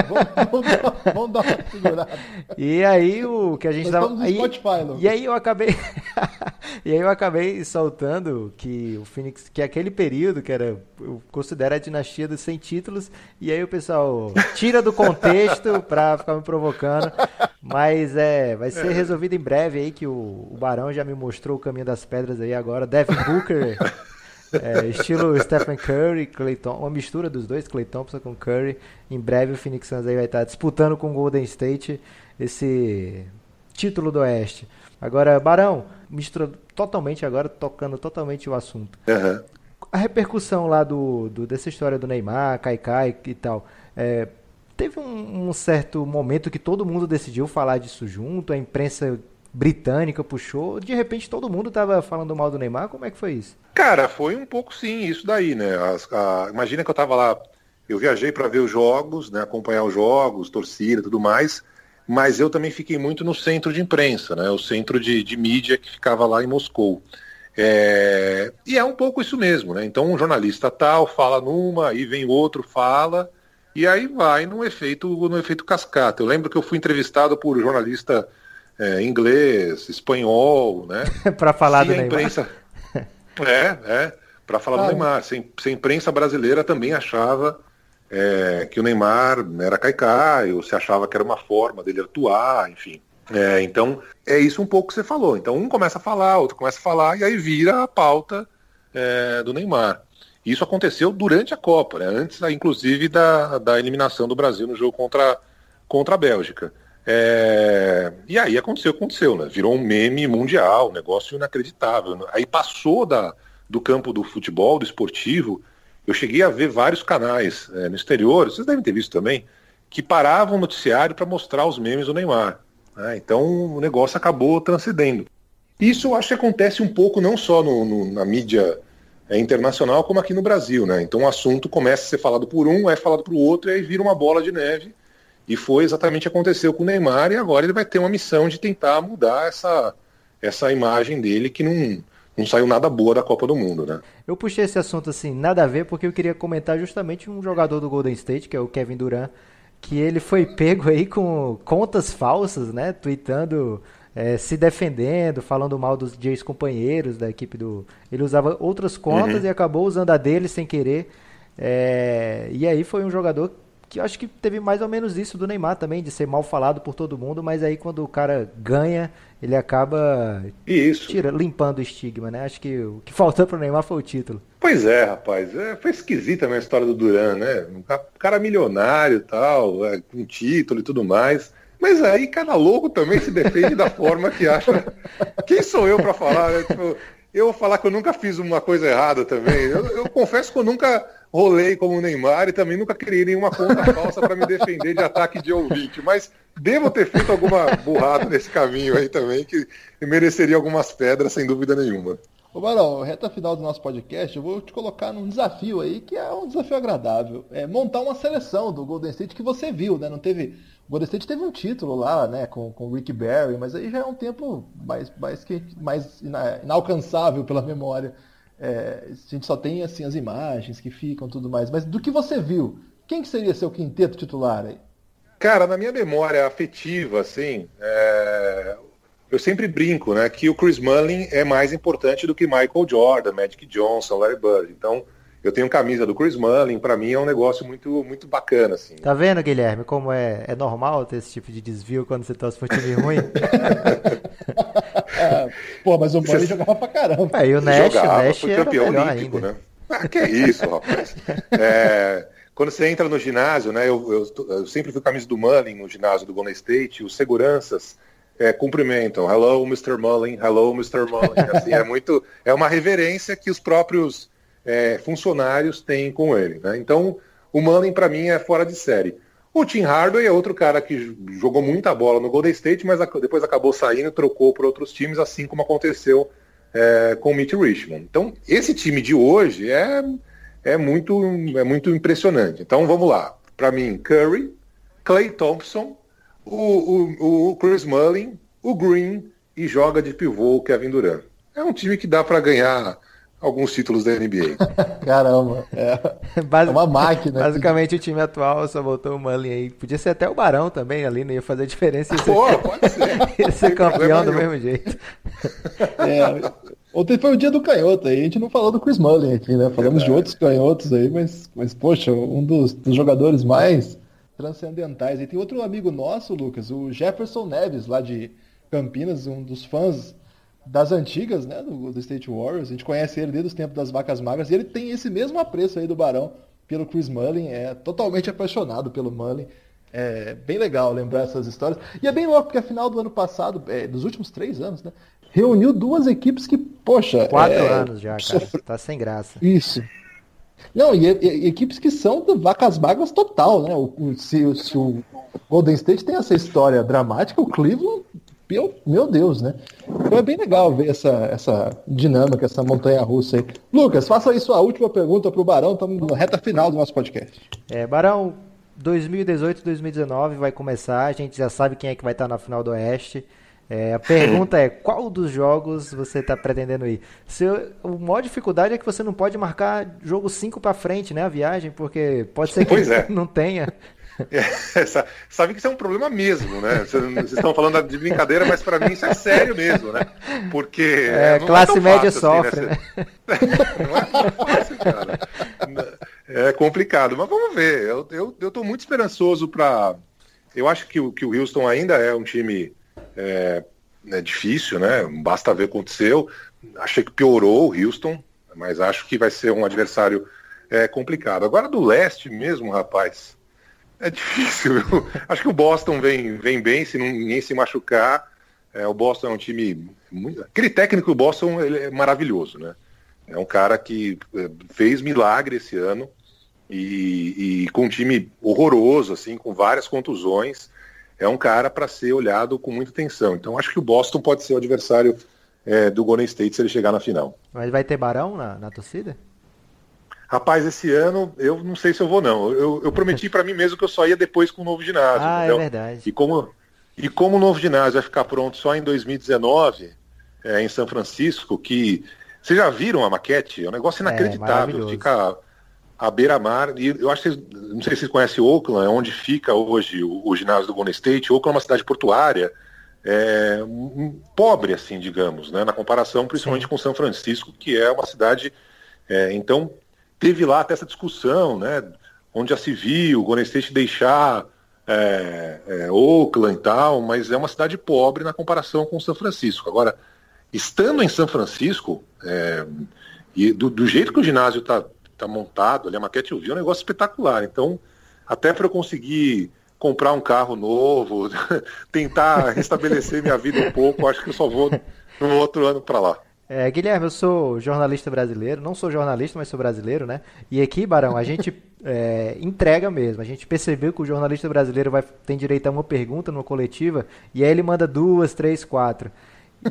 vamos, vamos, dar, vamos, dar uma segurada.
E aí o que a gente estava.
Aí... Spotify,
Lucas. E aí eu acabei. e aí eu acabei soltando que o Phoenix, que aquele período que era, eu considero a dinastia dos 100 títulos, e aí o pessoal tira do contexto para ficar me provocando. Mas é, vai ser é. resolvido em breve aí que o, o Barão já me mostrou o caminho das pedras aí agora. Devin Booker, é, estilo Stephen Curry, Clay Thompson, uma mistura dos dois, Clay Thompson com Curry. Em breve o Phoenix Suns aí vai estar disputando com o Golden State esse título do Oeste. Agora, Barão, mistura totalmente agora, tocando totalmente o assunto.
Uhum.
A repercussão lá do, do, dessa história do Neymar, Kaikai e tal. É, teve um, um, certo momento que todo mundo decidiu falar disso junto, a imprensa britânica puxou, de repente todo mundo estava falando mal do Neymar, como é que foi isso?
Cara, foi um pouco sim, isso daí, né? As, a, imagina que eu estava lá, eu viajei para ver os jogos, né, acompanhar os jogos, torcida e tudo mais, mas eu também fiquei muito no centro de imprensa, né, o centro de, de mídia que ficava lá em Moscou. É, e é um pouco isso mesmo, né? Então um jornalista tal fala numa, aí vem outro, fala, e aí vai no efeito, no efeito cascata. Eu lembro que eu fui entrevistado por jornalista é, inglês, espanhol, né?
para falar do imprensa...
É, é, para falar ah, do Neymar. Se, se, a imprensa brasileira também achava é, que o Neymar era caicai, ou se achava que era uma forma dele atuar, enfim. É, então, é isso um pouco que você falou. Então, um começa a falar, outro começa a falar, e aí vira a pauta é, do Neymar. Isso aconteceu durante a Copa, né? antes, inclusive, da, da eliminação do Brasil no jogo contra, contra a Bélgica. É... E aí aconteceu, aconteceu, né? Virou um meme mundial, um negócio inacreditável. Aí passou da, do campo do futebol, do esportivo. Eu cheguei a ver vários canais é, no exterior, vocês devem ter visto também, que paravam o noticiário para mostrar os memes do Neymar. Né? Então o negócio acabou transcendendo. Isso eu acho que acontece um pouco não só no, no, na mídia é, internacional como aqui no Brasil, né? Então o assunto começa a ser falado por um, é falado para o outro e aí vira uma bola de neve. E foi exatamente o que aconteceu com o Neymar e agora ele vai ter uma missão de tentar mudar essa, essa imagem dele que não, não saiu nada boa da Copa do Mundo, né?
Eu puxei esse assunto assim, nada a ver, porque eu queria comentar justamente um jogador do Golden State, que é o Kevin Durant, que ele foi pego aí com contas falsas, né? Tweetando é, se defendendo, falando mal dos ex-companheiros da equipe do. Ele usava outras contas uhum. e acabou usando a dele sem querer. É, e aí foi um jogador que eu acho que teve mais ou menos isso do Neymar também, de ser mal falado por todo mundo, mas aí quando o cara ganha, ele acaba. Tira, limpando o estigma, né? Acho que o que faltou pro Neymar foi o título.
Pois é, rapaz. É, foi esquisita a história do Duran, né? Um cara milionário e tal, é, com título e tudo mais. Mas aí cada louco também se defende da forma que acha. Quem sou eu para falar? Né? Tipo, eu vou falar que eu nunca fiz uma coisa errada também. Eu, eu, confesso que eu nunca, rolei como o Neymar e também nunca criei nenhuma conta falsa para me defender de ataque de ouvinte. Mas devo ter feito alguma burrada nesse caminho aí também, que mereceria algumas pedras, sem dúvida nenhuma.
Ô Barão, reta final do nosso podcast, eu vou te colocar num desafio aí, que é um desafio agradável. É montar uma seleção do Golden State que você viu, né? Não teve. O Golden State teve um título lá, né, com, com o Rick Barry, mas aí já é um tempo mais, mais, que, mais inalcançável pela memória. É, a gente só tem assim as imagens que ficam tudo mais. Mas do que você viu, quem que seria seu quinteto titular aí?
Cara, na minha memória afetiva, assim, é eu sempre brinco, né, que o Chris Mullin é mais importante do que Michael Jordan, Magic Johnson, Larry Bird. Então, eu tenho camisa do Chris Mullin, para mim é um negócio muito muito bacana assim.
Tá vendo, Guilherme, como é, é normal ter esse tipo de desvio quando você torce pro time ruim?
é, pô, mas o Mullin você... jogava pra caramba.
É, e o Nash,
jogava,
o Nash
foi campeão olímpico, ainda. né? Ah, que é isso, rapaz. É, quando você entra no ginásio, né, eu, eu, eu sempre fui camisa do Mullin no ginásio do Golden State, os seguranças é, cumprimentam. Hello, Mr. Mullin. Hello, Mr. Mullin. Assim, é muito, é uma reverência que os próprios é, funcionários têm com ele. Né? Então, o Mullin para mim é fora de série. O Tim Hardaway é outro cara que jogou muita bola no Golden State, mas depois acabou saindo, trocou por outros times, assim como aconteceu é, com o Mitch Richmond. Então, esse time de hoje é, é, muito, é muito impressionante. Então, vamos lá. Para mim, Curry, Clay Thompson, o, o, o Chris Mullin, o Green e joga de pivô o Kevin Durant. É um time que dá para ganhar alguns títulos da NBA.
Caramba, é, Basi é uma máquina.
Basicamente o time atual só botou o Mullin aí. Podia ser até o Barão também ali, não ia fazer diferença. Ia ser,
Pô, pode ser.
ia ser campeão do mesmo jeito.
É, ontem foi o dia do canhoto aí, a gente não falou do Chris Mullin aqui, né? Falamos de outros canhotos aí, mas, mas poxa, um dos, dos jogadores mais transcendentais. E tem outro amigo nosso, Lucas, o Jefferson Neves, lá de Campinas, um dos fãs das antigas, né, do, do State Warriors. A gente conhece ele desde os tempos das vacas magras e ele tem esse mesmo apreço aí do Barão pelo Chris Mullin, é totalmente apaixonado pelo Mullin. É bem legal lembrar essas histórias. E é bem louco, porque a final do ano passado, é, dos últimos três anos, né? Reuniu duas equipes que, poxa.
Quatro é, anos já, cara. Sofre... Tá sem graça.
Isso. Não, e, e, equipes que são de vacas magras total, né? O, o, se, se, o Golden State tem essa história dramática, o Cleveland, meu, meu Deus, né? Então é bem legal ver essa, essa dinâmica, essa montanha russa aí. Lucas, faça aí sua última pergunta para o Barão, estamos na reta final do nosso podcast.
É, Barão, 2018, 2019 vai começar, a gente já sabe quem é que vai estar na final do Oeste. É, a pergunta é, qual dos jogos você está pretendendo ir? Se, a maior dificuldade é que você não pode marcar jogo 5 para frente, né, a viagem, porque pode ser que é. não tenha.
É, sabe que isso é um problema mesmo, né? Vocês estão falando de brincadeira, mas para mim isso é sério mesmo, né? Porque.
É, classe é média fácil, sofre, assim, né? né?
Não é fácil, cara. É complicado, mas vamos ver. Eu, eu, eu tô muito esperançoso para. Eu acho que, que o Houston ainda é um time é, é difícil, né? Basta ver o que aconteceu. Achei que piorou o Houston, mas acho que vai ser um adversário é, complicado. Agora do leste mesmo, rapaz, é difícil. acho que o Boston vem, vem bem, se não, ninguém se machucar. É, o Boston é um time. Muito... Aquele técnico do Boston ele é maravilhoso, né? É um cara que é, fez milagre esse ano e, e com um time horroroso, assim, com várias contusões é um cara para ser olhado com muita atenção. Então acho que o Boston pode ser o adversário é, do Golden State se ele chegar na final.
Mas vai ter Barão na, na torcida?
Rapaz, esse ano eu não sei se eu vou não. Eu, eu prometi para mim mesmo que eu só ia depois com o novo ginásio.
Ah, é entendeu? é verdade.
E como, e como o novo ginásio vai ficar pronto só em 2019, é, em São Francisco, que vocês já viram a maquete? É um negócio é, inacreditável. É, fica à beira-mar. E eu acho que vocês, não sei se vocês conhecem Oakland, onde fica hoje o, o ginásio do Golden State. Oakland é uma cidade portuária, é, um, pobre, assim, digamos, né, na comparação principalmente Sim. com São Francisco, que é uma cidade. É, então, teve lá até essa discussão, né, onde já se viu o Golden State deixar é, é, Oakland e tal, mas é uma cidade pobre na comparação com São Francisco. Agora, estando em São Francisco, é, e do, do, jeito que o ginásio está tá montado ali, a maquete eu vi, é um negócio espetacular. Então, até para eu conseguir comprar um carro novo, tentar restabelecer minha vida um pouco, acho que eu só vou no outro ano para lá.
É, Guilherme, eu sou jornalista brasileiro, não sou jornalista, mas sou brasileiro, né? E aqui, Barão, a gente é, entrega mesmo. A gente percebeu que o jornalista brasileiro vai, tem direito a uma pergunta numa coletiva, e aí ele manda duas, três, quatro.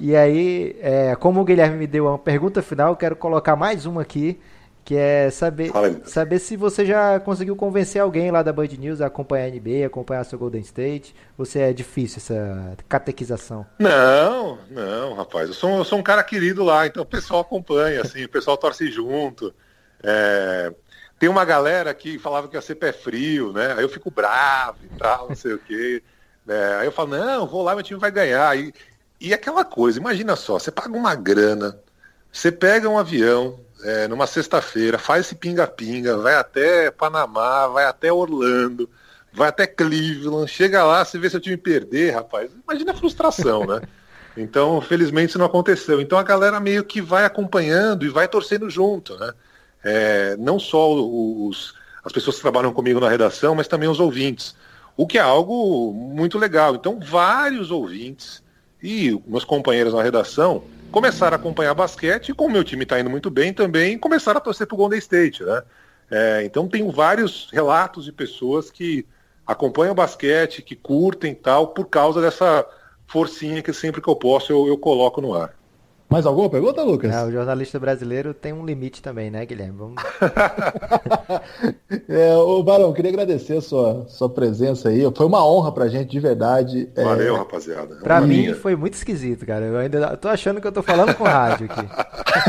E aí, é, como o Guilherme me deu uma pergunta final, eu quero colocar mais uma aqui, que é saber, saber se você já conseguiu convencer alguém lá da Band News a acompanhar a NBA, acompanhar seu Golden State, ou se é difícil essa catequização?
Não, não, rapaz. Eu sou, eu sou um cara querido lá, então o pessoal acompanha, assim, o pessoal torce junto. É, tem uma galera que falava que ia ser pé frio, né? Aí eu fico bravo e tal, não sei o quê. É, aí eu falo, não, vou lá, meu time vai ganhar. E, e aquela coisa, imagina só, você paga uma grana, você pega um avião, é, numa sexta-feira, faz esse pinga-pinga, vai até Panamá, vai até Orlando, vai até Cleveland, chega lá, você vê seu time perder, rapaz. Imagina a frustração, né? Então, felizmente isso não aconteceu. Então a galera meio que vai acompanhando e vai torcendo junto, né? É, não só os, as pessoas que trabalham comigo na redação, mas também os ouvintes. O que é algo muito legal. Então, vários ouvintes e meus companheiros na redação começaram a acompanhar basquete e como meu time está indo muito bem também começaram a torcer para o Golden State, né? É, então tenho vários relatos de pessoas que acompanham basquete, que curtem tal, por causa dessa forcinha que sempre que eu posso eu, eu coloco no ar.
Mais alguma pergunta, Lucas?
É, o jornalista brasileiro tem um limite também, né, Guilherme? Vamos...
é, ô, Barão, queria agradecer a sua, sua presença aí. Foi uma honra pra gente, de verdade.
É, Valeu, é... rapaziada.
Pra mim foi muito esquisito, cara. Eu ainda tô achando que eu tô falando com rádio aqui.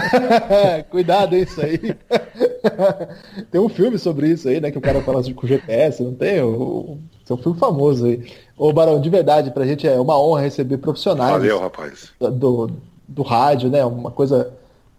Cuidado, hein, isso aí. tem um filme sobre isso aí, né? Que o cara fala com GPS, não tem? O, é um filme famoso aí. Ô, Barão, de verdade, pra gente é uma honra receber profissionais.
Valeu, rapaz.
Do, do rádio, né? Uma coisa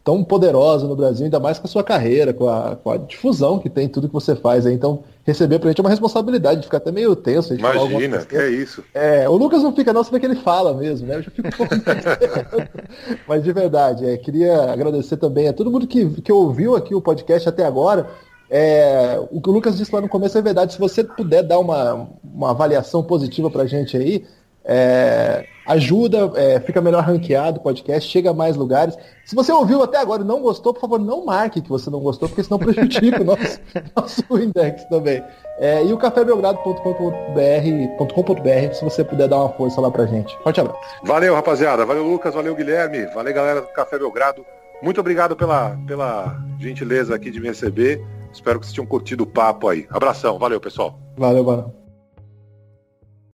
tão poderosa no Brasil, ainda mais com a sua carreira, com a, com a difusão que tem tudo que você faz aí. Então, receber pra gente é uma responsabilidade, fica até meio tenso.
Imagina, que é isso.
É, o Lucas não fica não, você vê que ele fala mesmo, né? Eu já fico um pouco Mas de verdade, é, queria agradecer também a todo mundo que, que ouviu aqui o podcast até agora. É, o que o Lucas disse lá no começo é verdade. Se você puder dar uma, uma avaliação positiva pra gente aí, é, ajuda, é, fica melhor ranqueado o podcast, chega a mais lugares. Se você ouviu até agora e não gostou, por favor, não marque que você não gostou, porque senão prejudica o nosso, nosso index também. É, e o cafébelgrado.com.br, se você puder dar uma força lá pra gente. Forte abraço.
Valeu, rapaziada. Valeu, Lucas. Valeu, Guilherme. Valeu, galera do Café Belgrado. Muito obrigado pela, pela gentileza aqui de me receber. Espero que vocês tenham curtido o papo aí. Abração. Valeu, pessoal.
Valeu, mano.